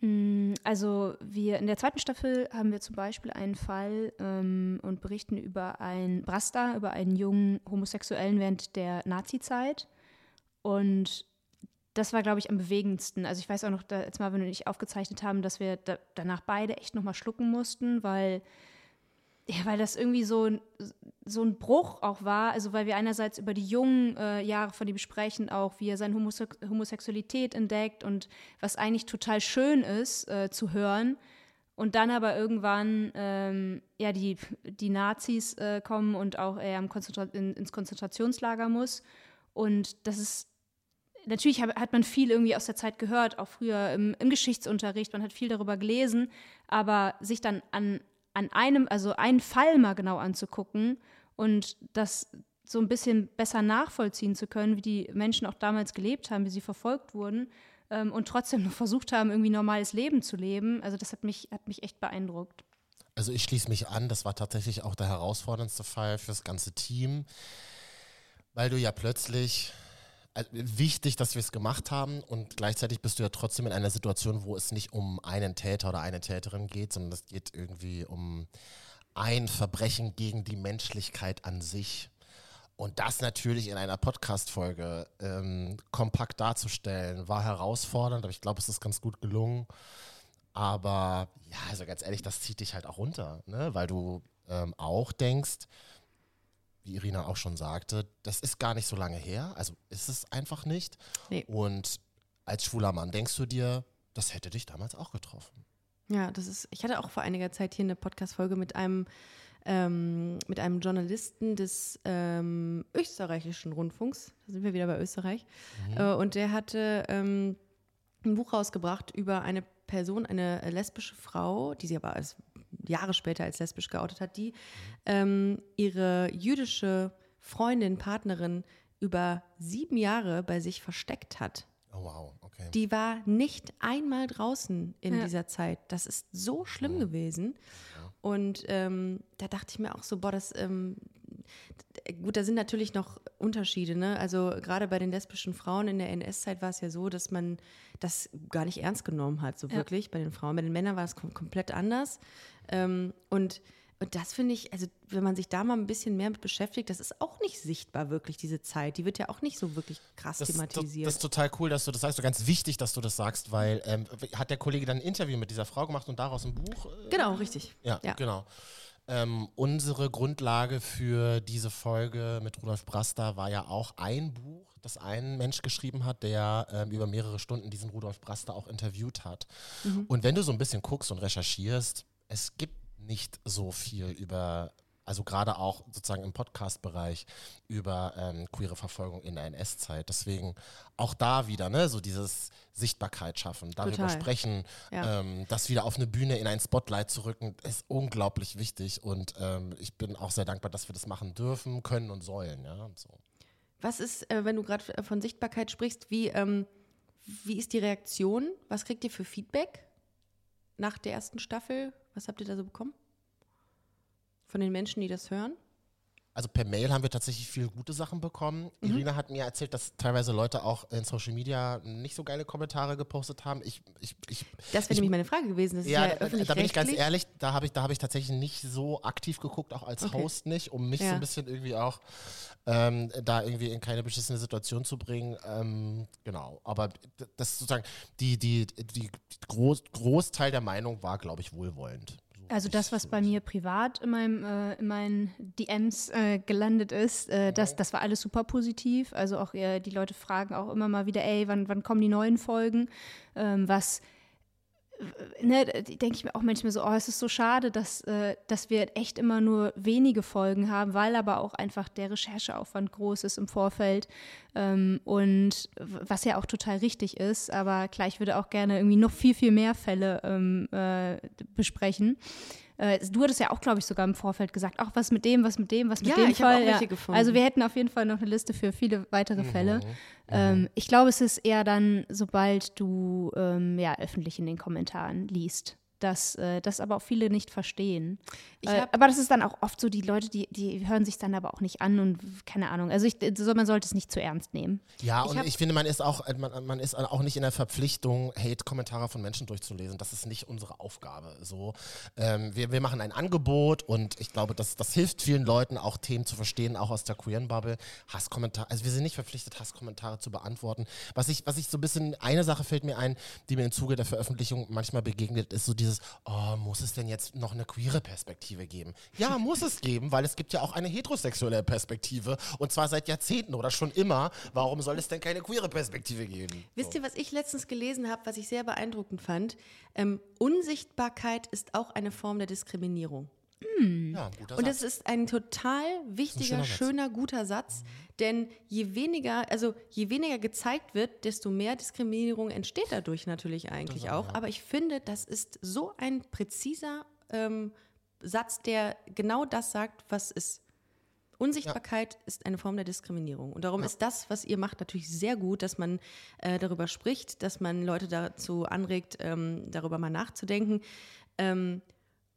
Mm, also wir in der zweiten Staffel haben wir zum Beispiel einen Fall ähm, und berichten über ein Brasta, über einen jungen Homosexuellen während der Nazi-Zeit. Und das war, glaube ich, am bewegendsten. Also ich weiß auch noch, da, als Marvin und ich aufgezeichnet haben, dass wir da, danach beide echt nochmal schlucken mussten, weil ja, weil das irgendwie so, so ein Bruch auch war, also weil wir einerseits über die jungen äh, Jahre von ihm sprechen, auch wie er seine Homose Homosexualität entdeckt und was eigentlich total schön ist äh, zu hören. Und dann aber irgendwann ähm, ja die, die Nazis äh, kommen und auch er Konzentra in, ins Konzentrationslager muss. Und das ist natürlich hat man viel irgendwie aus der Zeit gehört, auch früher im, im, Geschichtsunterricht, man hat viel darüber gelesen, aber sich dann an, an einem, also einen Fall mal genau anzugucken und das so ein bisschen besser nachvollziehen zu können, wie die Menschen auch damals gelebt haben, wie sie verfolgt wurden ähm, und trotzdem noch versucht haben, irgendwie normales Leben zu leben. Also das hat mich, hat mich echt beeindruckt. Also ich schließe mich an, das war tatsächlich auch der herausforderndste Fall für das ganze Team, weil du ja plötzlich wichtig, dass wir es gemacht haben und gleichzeitig bist du ja trotzdem in einer Situation, wo es nicht um einen Täter oder eine Täterin geht, sondern es geht irgendwie um ein Verbrechen gegen die Menschlichkeit an sich. Und das natürlich in einer Podcast-Folge ähm, kompakt darzustellen, war herausfordernd, aber ich glaube, es ist ganz gut gelungen. Aber ja, also ganz ehrlich, das zieht dich halt auch runter, ne? weil du ähm, auch denkst, wie Irina auch schon sagte, das ist gar nicht so lange her, also ist es einfach nicht. Nee. Und als schwuler Mann denkst du dir, das hätte dich damals auch getroffen. Ja, das ist, ich hatte auch vor einiger Zeit hier eine Podcast-Folge mit einem ähm, mit einem Journalisten des ähm, österreichischen Rundfunks. Da sind wir wieder bei Österreich. Mhm. Äh, und der hatte ähm, ein Buch rausgebracht über eine Person, eine lesbische Frau, die sie aber als Jahre später als lesbisch geoutet hat, die ähm, ihre jüdische Freundin, Partnerin über sieben Jahre bei sich versteckt hat. Oh wow, okay. Die war nicht einmal draußen in ja. dieser Zeit. Das ist so schlimm mhm. gewesen. Ja. Und ähm, da dachte ich mir auch so, boah, das, ähm, gut, da sind natürlich noch Unterschiede. Ne? Also gerade bei den lesbischen Frauen in der NS-Zeit war es ja so, dass man das gar nicht ernst genommen hat, so ja. wirklich bei den Frauen. Bei den Männern war es kom komplett anders. Ähm, und und das finde ich, also wenn man sich da mal ein bisschen mehr mit beschäftigt, das ist auch nicht sichtbar wirklich, diese Zeit. Die wird ja auch nicht so wirklich krass das, thematisiert. Das, ist total cool, dass du das sagst. So ganz wichtig, dass du das sagst, weil ähm, hat der Kollege dann ein Interview mit dieser Frau gemacht und daraus ein Buch? Äh, genau, richtig. Ja, ja. genau. Ähm, unsere Grundlage für diese Folge mit Rudolf Brasta war ja auch ein Buch, das ein Mensch geschrieben hat, der ähm, über mehrere Stunden diesen Rudolf Brasta auch interviewt hat. Mhm. Und wenn du so ein bisschen guckst und recherchierst, es gibt nicht so viel über, also gerade auch sozusagen im Podcast-Bereich, über ähm, queere Verfolgung in der NS-Zeit. Deswegen auch da wieder, ne, so dieses Sichtbarkeit schaffen, darüber Total. sprechen, ja. ähm, das wieder auf eine Bühne in ein Spotlight zu rücken, ist unglaublich wichtig. Und ähm, ich bin auch sehr dankbar, dass wir das machen dürfen, können und sollen. Ja, so. Was ist, äh, wenn du gerade von Sichtbarkeit sprichst, wie, ähm, wie ist die Reaktion? Was kriegt ihr für Feedback nach der ersten Staffel? Was habt ihr da so bekommen? Von den Menschen, die das hören? Also per Mail haben wir tatsächlich viele gute Sachen bekommen. Mhm. Irina hat mir erzählt, dass teilweise Leute auch in Social Media nicht so geile Kommentare gepostet haben. Ich, ich, ich, das wäre nämlich meine Frage gewesen. Das ja, ja da, da bin ich ganz ehrlich, da habe ich, hab ich tatsächlich nicht so aktiv geguckt, auch als okay. Host nicht, um mich ja. so ein bisschen irgendwie auch ähm, da irgendwie in keine beschissene Situation zu bringen. Ähm, genau, aber das sozusagen, die, die, die Groß, Großteil der Meinung war, glaube ich, wohlwollend. Also das, was bei mir privat in, meinem, äh, in meinen DMs äh, gelandet ist, äh, das, das war alles super positiv. Also auch äh, die Leute fragen auch immer mal wieder, ey, wann, wann kommen die neuen Folgen? Ähm, was ne, denke ich mir auch manchmal so, oh, es ist so schade, dass, äh, dass wir echt immer nur wenige Folgen haben, weil aber auch einfach der Rechercheaufwand groß ist im Vorfeld ähm, und was ja auch total richtig ist, aber klar, ich würde auch gerne irgendwie noch viel, viel mehr Fälle ähm, äh, besprechen. Äh, du hattest ja auch, glaube ich, sogar im Vorfeld gesagt, auch was mit dem, was mit dem, was mit ja, dem ich Fall. Auch welche gefunden. Also wir hätten auf jeden Fall noch eine Liste für viele weitere mhm. Fälle. Ähm, mhm. ich glaube, es ist eher dann, sobald du ähm, ja, öffentlich in den Kommentaren liest dass äh, das aber auch viele nicht verstehen. Äh, aber das ist dann auch oft so, die Leute, die, die hören sich dann aber auch nicht an und keine Ahnung. Also ich, so, man sollte es nicht zu ernst nehmen. Ja, ich und ich finde, man ist auch, äh, man, man ist auch nicht in der Verpflichtung, Hate-Kommentare von Menschen durchzulesen. Das ist nicht unsere Aufgabe. So, ähm, wir, wir machen ein Angebot und ich glaube, das, das hilft vielen Leuten, auch Themen zu verstehen, auch aus der queeren Bubble. Hasskommentare, also wir sind nicht verpflichtet, Hasskommentare zu beantworten. Was ich, was ich so ein bisschen, eine Sache fällt mir ein, die mir im Zuge der Veröffentlichung manchmal begegnet, ist so dieses dieses, oh, muss es denn jetzt noch eine queere Perspektive geben? Ja, muss es geben, weil es gibt ja auch eine heterosexuelle Perspektive und zwar seit Jahrzehnten oder schon immer. Warum soll es denn keine queere Perspektive geben? Wisst so. ihr, was ich letztens gelesen habe, was ich sehr beeindruckend fand? Ähm, Unsichtbarkeit ist auch eine Form der Diskriminierung. Hm. Ja, und das ist ein total wichtiger, ein schöner, schöner, guter Satz, mhm. denn je weniger, also je weniger gezeigt wird, desto mehr Diskriminierung entsteht dadurch natürlich eigentlich auch. Ja. Aber ich finde, das ist so ein präziser ähm, Satz, der genau das sagt, was ist. Unsichtbarkeit ja. ist eine Form der Diskriminierung. Und darum ja. ist das, was ihr macht, natürlich sehr gut, dass man äh, darüber spricht, dass man Leute dazu anregt, ähm, darüber mal nachzudenken. Ähm,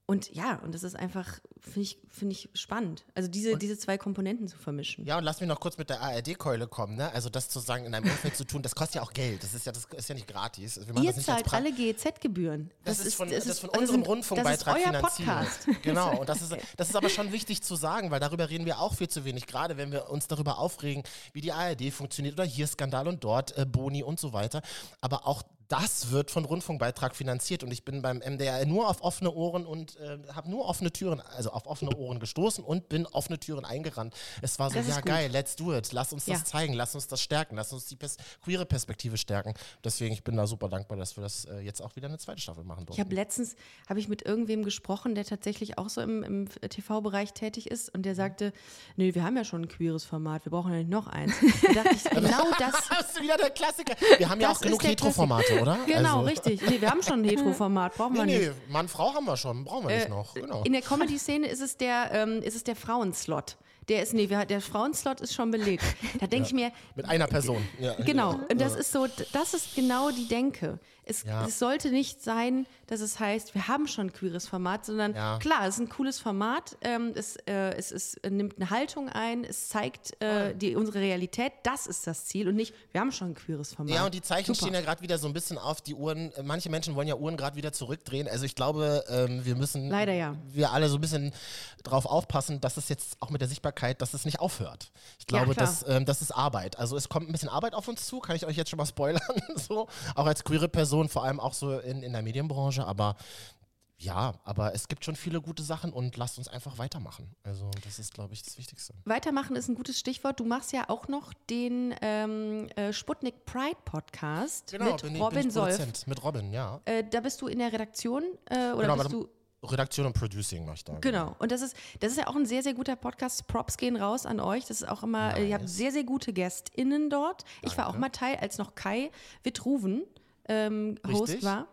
und ja, und das ist einfach, finde ich, find ich spannend. Also diese, diese zwei Komponenten zu vermischen. Ja, und lass mich noch kurz mit der ARD-Keule kommen, ne? Also das sozusagen in einem Umfeld zu tun, das kostet ja auch Geld. Das ist ja, das ist ja nicht gratis. Also Ihr zahlt alle GEZ-Gebühren. Das, das, ist von, das ist von unserem also Rundfunkbeitrag finanziert. Podcast. Genau, und das ist, das ist aber schon wichtig zu sagen, weil darüber reden wir auch viel zu wenig. Gerade wenn wir uns darüber aufregen, wie die ARD funktioniert oder hier Skandal und dort äh, Boni und so weiter. Aber auch das wird von Rundfunkbeitrag finanziert und ich bin beim MDR nur auf offene Ohren und äh, habe nur offene Türen, also auf offene Ohren gestoßen und bin offene Türen eingerannt. Es war so, ja geil, let's do it, lass uns das ja. zeigen, lass uns das stärken, lass uns die pers queere Perspektive stärken. Deswegen, ich bin da super dankbar, dass wir das äh, jetzt auch wieder eine zweite Staffel machen durften. Ich habe letztens, habe ich mit irgendwem gesprochen, der tatsächlich auch so im, im TV-Bereich tätig ist und der mhm. sagte, nee, wir haben ja schon ein queeres Format, wir brauchen ja nicht noch eins. Da dachte ich, genau das. das ist wieder der Klassiker. Wir haben ja auch genug Hetero-Formate oder? Genau, also. richtig. Nee, wir haben schon ein Hetero-Format, brauchen nee, wir nicht. Nee, Mann, Frau haben wir schon, brauchen wir äh, nicht noch. Genau. In der Comedy-Szene ist es der, ähm, ist es der Frauenslot. Der ist, nee, der Frauenslot ist schon belegt. Da denke ja. ich mir. Mit einer Person. Ja. Genau. Und das ist so, das ist genau die Denke. Es, ja. es, sollte nicht sein, dass es heißt, wir haben schon ein queeres Format, sondern ja. klar, es ist ein cooles Format, ähm, es, äh, es, es, nimmt eine Haltung ein, es zeigt äh, die, unsere Realität, das ist das Ziel und nicht, wir haben schon ein queeres Format. Ja, und die Zeichen Super. stehen ja gerade wieder so ein bisschen auf, die Uhren, manche Menschen wollen ja Uhren gerade wieder zurückdrehen, also ich glaube, ähm, wir müssen, Leider ja. wir alle so ein bisschen drauf aufpassen, dass es jetzt auch mit der Sichtbarkeit, dass es nicht aufhört. Ich glaube, ja, das, ähm, das ist Arbeit, also es kommt ein bisschen Arbeit auf uns zu, kann ich euch jetzt schon mal spoilern, so, auch als queere Person Person, vor allem auch so in, in der Medienbranche, aber ja, aber es gibt schon viele gute Sachen und lasst uns einfach weitermachen. Also das ist, glaube ich, das Wichtigste. Weitermachen ist ein gutes Stichwort. Du machst ja auch noch den ähm, äh, Sputnik Pride Podcast genau, mit bin ich, Robin bin ich Solf. Mit Robin, ja. Äh, da bist du in der Redaktion äh, oder genau, bist du Redaktion und Producing mache ich da. Genau. genau. Und das ist, das ist ja auch ein sehr, sehr guter Podcast. Props gehen raus an euch. Das ist auch immer, nice. ihr habt sehr, sehr gute GästInnen dort. Ich Danke. war auch mal Teil, als noch Kai Wittruven ähm, Host war.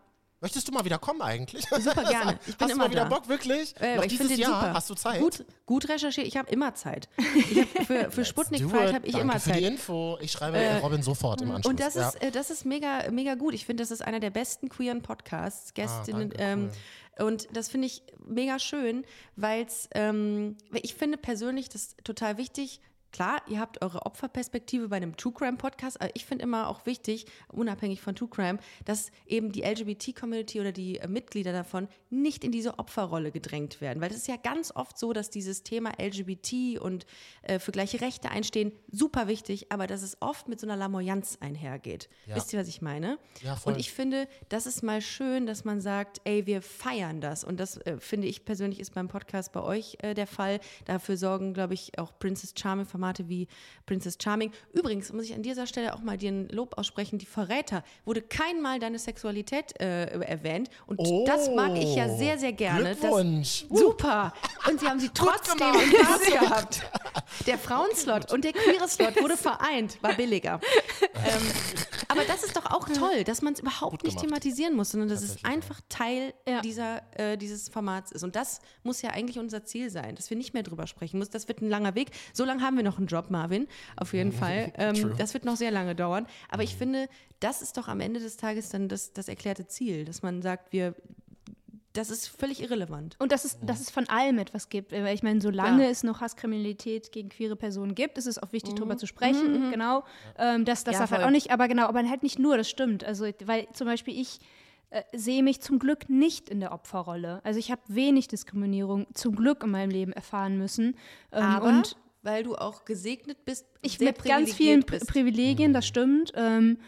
Möchtest du mal wieder kommen eigentlich? Super gerne. Ich bin hast immer du mal wieder da. Bock, wirklich? Äh, Noch dieses Jahr super. hast du Zeit? Gut, gut recherchiert. Ich habe immer Zeit. Hab für für Sputnik Fight habe ich Danke immer Zeit. für die Info. Ich schreibe äh, Robin sofort im Anschluss. Und das ja. ist, äh, das ist mega, mega gut. Ich finde, das ist einer der besten queeren Podcasts. Gästinnen, ah, ähm, cool. Und das finde ich mega schön, weil es, ähm, ich finde persönlich das total wichtig, Klar, ihr habt eure Opferperspektive bei einem True Crime Podcast, aber ich finde immer auch wichtig, unabhängig von True Crime, dass eben die LGBT-Community oder die äh, Mitglieder davon nicht in diese Opferrolle gedrängt werden. Weil es ist ja ganz oft so, dass dieses Thema LGBT und äh, für gleiche Rechte einstehen, super wichtig, aber dass es oft mit so einer Lamoyanz einhergeht. Ja. Wisst ihr, was ich meine? Ja, voll. Und ich finde, das ist mal schön, dass man sagt, ey, wir feiern das. Und das äh, finde ich persönlich ist beim Podcast bei euch äh, der Fall. Dafür sorgen, glaube ich, auch Princess Charming vom Formate wie Princess Charming. Übrigens muss ich an dieser Stelle auch mal dir ein Lob aussprechen. Die Verräter wurde kein Mal deine Sexualität äh, erwähnt. Und oh, das mag ich ja sehr, sehr gerne. Glückwunsch. Das, super. Und sie haben sie trotzdem im Glas gehabt. Der Frauenslot und der queere Slot wurde vereint, war billiger. ähm, aber das ist doch auch toll, dass man es überhaupt nicht thematisieren muss, sondern dass es einfach Teil ja. dieser, äh, dieses Formats ist. Und das muss ja eigentlich unser Ziel sein, dass wir nicht mehr drüber sprechen müssen. Das wird ein langer Weg. So lange haben wir noch noch einen Job, Marvin, auf jeden Fall. Ähm, das wird noch sehr lange dauern. Aber ich finde, das ist doch am Ende des Tages dann das, das erklärte Ziel, dass man sagt, wir, das ist völlig irrelevant. Und dass es, dass es von allem etwas gibt. Weil ich meine, solange ja. es noch Hasskriminalität gegen queere Personen gibt, ist es auch wichtig, mhm. darüber zu sprechen. Mhm, mhm. genau. Ähm, das das ja, darf halt auch nicht, aber genau, aber halt nicht nur, das stimmt. Also, weil zum Beispiel ich äh, sehe mich zum Glück nicht in der Opferrolle. Also ich habe wenig Diskriminierung zum Glück in meinem Leben erfahren müssen. Ähm, aber und weil du auch gesegnet bist. Ich mit ganz vielen bist. Privilegien, das stimmt. Ähm,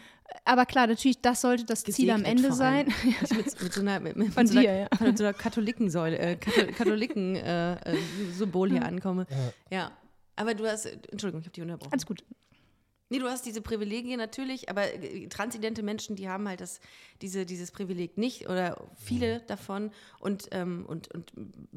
Aber klar, natürlich, das sollte das Ziel am Ende sein. mit, mit, so einer, mit, mit, Von so dir, einer, ja. so einer Katholikensäule, äh, Katholiken-Symbol äh, äh, hier ankomme. Ja. ja. Aber du hast, Entschuldigung, ich habe die unterbrochen. Alles gut. Nee, du hast diese Privilegien natürlich, aber äh, transidente Menschen, die haben halt das, diese, dieses Privileg nicht oder viele mhm. davon und, ähm, und, und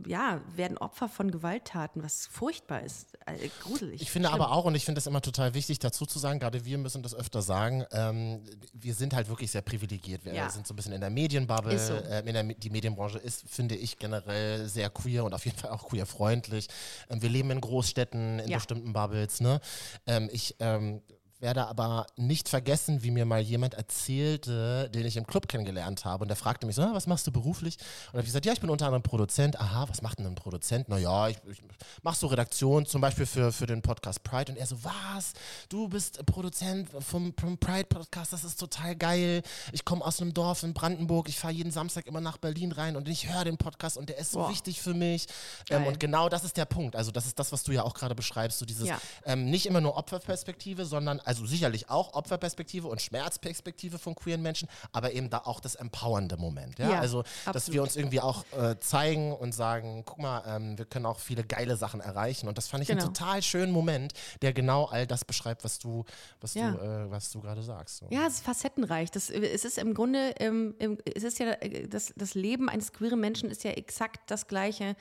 ja, werden Opfer von Gewalttaten, was furchtbar ist, äh, gruselig. Ich finde schlimm. aber auch, und ich finde es immer total wichtig dazu zu sagen, gerade wir müssen das öfter sagen, ähm, wir sind halt wirklich sehr privilegiert. Wir ja. sind so ein bisschen in der Medienbubble. So. Äh, in der, die Medienbranche ist, finde ich, generell sehr queer und auf jeden Fall auch queerfreundlich. Ähm, wir leben in Großstädten, in ja. bestimmten Bubbles. Ne? Ähm, ich ähm, werde aber nicht vergessen, wie mir mal jemand erzählte, den ich im Club kennengelernt habe. Und der fragte mich so, ah, was machst du beruflich? Und habe ich gesagt, ja, ich bin unter anderem Produzent. Aha, was macht denn ein Produzent? Naja, ich, ich mache so Redaktion, zum Beispiel für, für den Podcast Pride. Und er so, was? Du bist Produzent vom, vom Pride Podcast, das ist total geil. Ich komme aus einem Dorf in Brandenburg, ich fahre jeden Samstag immer nach Berlin rein und ich höre den Podcast und der ist so Boah. wichtig für mich. Ähm, und genau das ist der Punkt. Also das ist das, was du ja auch gerade beschreibst, so dieses ja. ähm, nicht immer nur Opferperspektive, sondern also sicherlich auch Opferperspektive und Schmerzperspektive von queeren Menschen, aber eben da auch das empowernde Moment. Ja? ja also, absolut. dass wir uns irgendwie auch äh, zeigen und sagen, guck mal, ähm, wir können auch viele geile Sachen erreichen. Und das fand ich genau. einen total schönen Moment, der genau all das beschreibt, was du, was ja. du, äh, was du gerade sagst. So. Ja, es ist facettenreich. Das, es ist im Grunde, ähm, es ist ja, äh, das, das Leben eines queeren Menschen ist ja exakt das gleiche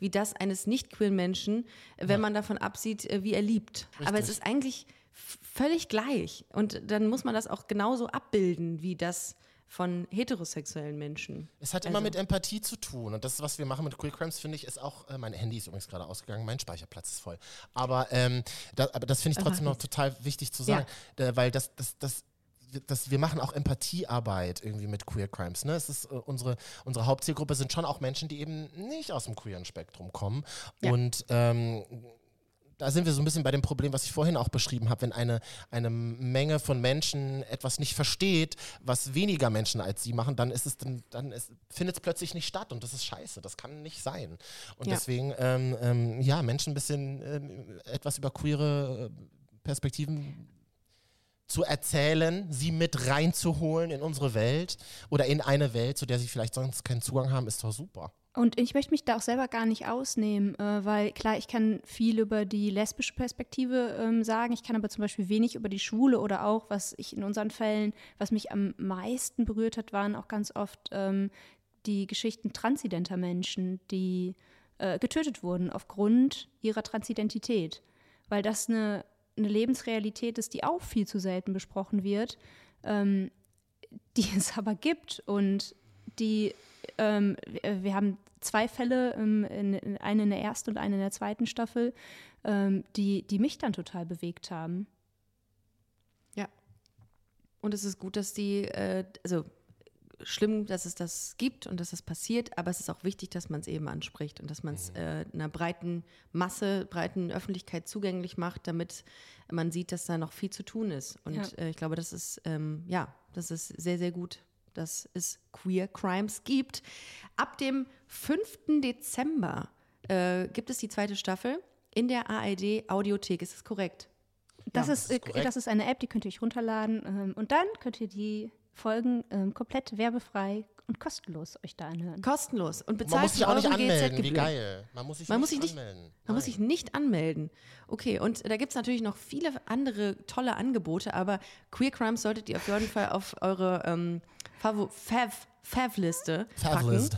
wie das eines nicht queeren Menschen, wenn ja. man davon absieht, äh, wie er liebt. Richtig. Aber es ist eigentlich völlig gleich. Und dann muss man das auch genauso abbilden wie das von heterosexuellen Menschen. Es hat also. immer mit Empathie zu tun. Und das, was wir machen mit Queer Crimes, finde ich, ist auch, äh, mein Handy ist übrigens gerade ausgegangen, mein Speicherplatz ist voll. Aber, ähm, da, aber das finde ich trotzdem noch total wichtig zu sagen, ja. äh, weil das, das, das das, wir machen auch Empathiearbeit irgendwie mit Queer Crimes. Ne? Es ist, äh, unsere, unsere Hauptzielgruppe sind schon auch Menschen, die eben nicht aus dem queeren Spektrum kommen. Ja. Und ähm, da sind wir so ein bisschen bei dem Problem, was ich vorhin auch beschrieben habe, wenn eine, eine Menge von Menschen etwas nicht versteht, was weniger Menschen als sie machen, dann ist es dann, dann findet es plötzlich nicht statt und das ist scheiße, das kann nicht sein. Und ja. deswegen, ähm, ähm, ja, Menschen ein bisschen ähm, etwas über queere äh, Perspektiven zu erzählen, sie mit reinzuholen in unsere Welt oder in eine Welt, zu der sie vielleicht sonst keinen Zugang haben, ist doch super. Und ich möchte mich da auch selber gar nicht ausnehmen, äh, weil klar, ich kann viel über die lesbische Perspektive ähm, sagen, ich kann aber zum Beispiel wenig über die Schwule oder auch, was ich in unseren Fällen, was mich am meisten berührt hat, waren auch ganz oft ähm, die Geschichten transidenter Menschen, die äh, getötet wurden aufgrund ihrer Transidentität, weil das eine, eine Lebensrealität ist, die auch viel zu selten besprochen wird, ähm, die es aber gibt und die ähm, wir haben zwei Fälle, ähm, in, in, eine in der ersten und eine in der zweiten Staffel, ähm, die, die mich dann total bewegt haben. Ja. Und es ist gut, dass die, äh, also schlimm, dass es das gibt und dass das passiert, aber es ist auch wichtig, dass man es eben anspricht und dass man es mhm. äh, einer breiten Masse, breiten Öffentlichkeit zugänglich macht, damit man sieht, dass da noch viel zu tun ist. Und ja. äh, ich glaube, das ist, ähm, ja, das ist sehr, sehr gut, dass es Queer Crimes gibt. Ab dem 5. Dezember äh, gibt es die zweite Staffel in der ARD Audiothek. Ist das korrekt? Das, ja, ist, das, ist das ist eine App, die könnt ihr euch runterladen ähm, und dann könnt ihr die Folgen ähm, komplett werbefrei und kostenlos euch da anhören. Kostenlos und bezahlt Man muss sich auch nicht anmelden, wie geil. Man muss sich, man nicht, muss sich nicht anmelden. Man Nein. muss sich nicht anmelden. Okay, und da gibt es natürlich noch viele andere tolle Angebote, aber Queer Crimes solltet ihr auf jeden Fall auf eure ähm, Fav-Liste Fav packen.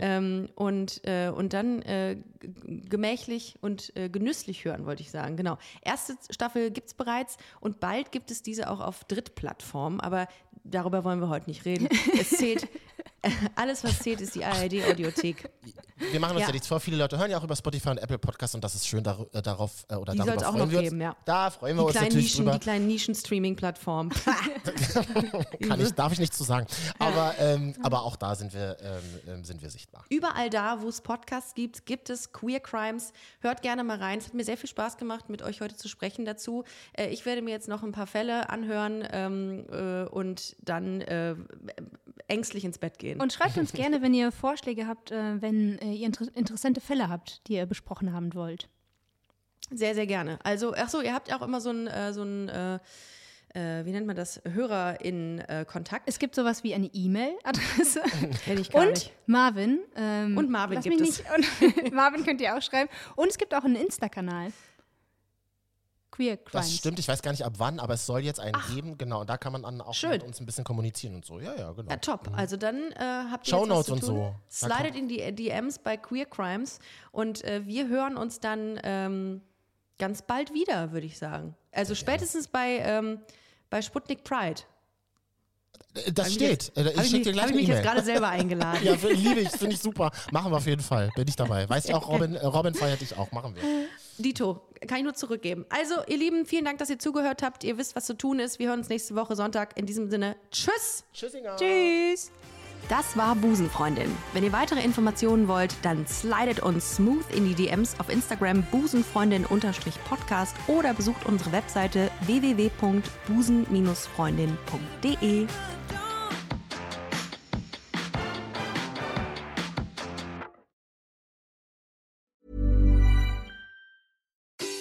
Ähm, und, äh, und dann äh, gemächlich und äh, genüsslich hören, wollte ich sagen. Genau. Erste Staffel gibt es bereits und bald gibt es diese auch auf Drittplattformen, aber darüber wollen wir heute nicht reden. Es zählt, alles, was zählt, ist die ARD-Audiothek. Wir machen uns ja. ja nichts vor. Viele Leute hören ja auch über Spotify und Apple Podcasts und das ist schön dar äh, darauf äh, oder die darüber auch noch geben, ja. Da freuen wir die uns natürlich Nischen, drüber. Die kleinen Nischen-Streaming-Plattformen. ich, darf ich nicht zu sagen. Aber, ähm, aber auch da sind wir, ähm, ähm, sind wir sichtbar. Überall da, wo es Podcasts gibt, gibt es Queer Crimes. Hört gerne mal rein. Es hat mir sehr viel Spaß gemacht, mit euch heute zu sprechen dazu. Äh, ich werde mir jetzt noch ein paar Fälle anhören ähm, äh, und dann äh, ängstlich ins Bett gehen. Und schreibt uns gerne, wenn ihr Vorschläge habt, äh, wenn äh, ihr inter interessante Fälle habt, die ihr besprochen haben wollt. Sehr, sehr gerne. Also, ach so, ihr habt ja auch immer so ein, äh, so ein äh, wie nennt man das, Hörer in äh, Kontakt. Es gibt sowas wie eine E-Mail-Adresse. Kenn ich gar und nicht. Marvin. Ähm, Und Marvin gibt mich Nicht, und Marvin könnt ihr auch schreiben. Und es gibt auch einen Insta-Kanal. Queer Crimes. Das stimmt, ich weiß gar nicht ab wann, aber es soll jetzt einen geben, genau. Und da kann man dann auch Schön. mit uns ein bisschen kommunizieren und so. Ja, ja, genau. Ja, top. Also dann äh, habt ihr Shownotes und so. Slidet in die DMs bei Queer Crimes und äh, wir hören uns dann ähm, ganz bald wieder, würde ich sagen. Also spätestens bei, ähm, bei Sputnik Pride. Äh, Das steht. jetzt- Äh, Habe Ich schicke mich- dir gleich hab ich eine mich jetzt gerade selber eingeladen. Ja, liebe ich, finde ich super. Machen wir auf jeden Fall. Bin ich dabei. Weißt du auch, Robin, äh, Robin feiert dich auch. Machen wir. Dito, kann ich nur zurückgeben. Also, ihr Lieben, vielen Dank, dass ihr zugehört habt. Ihr wisst, was zu tun ist. Wir hören uns nächste Woche Sonntag. In diesem Sinne, tschüss. Tschüssinger. Tschüss. Das war Busenfreundin. Wenn ihr weitere Informationen wollt, dann slidet uns smooth in die DMs auf Instagram busenfreundin-podcast oder besucht unsere Webseite www.busen-freundin.de.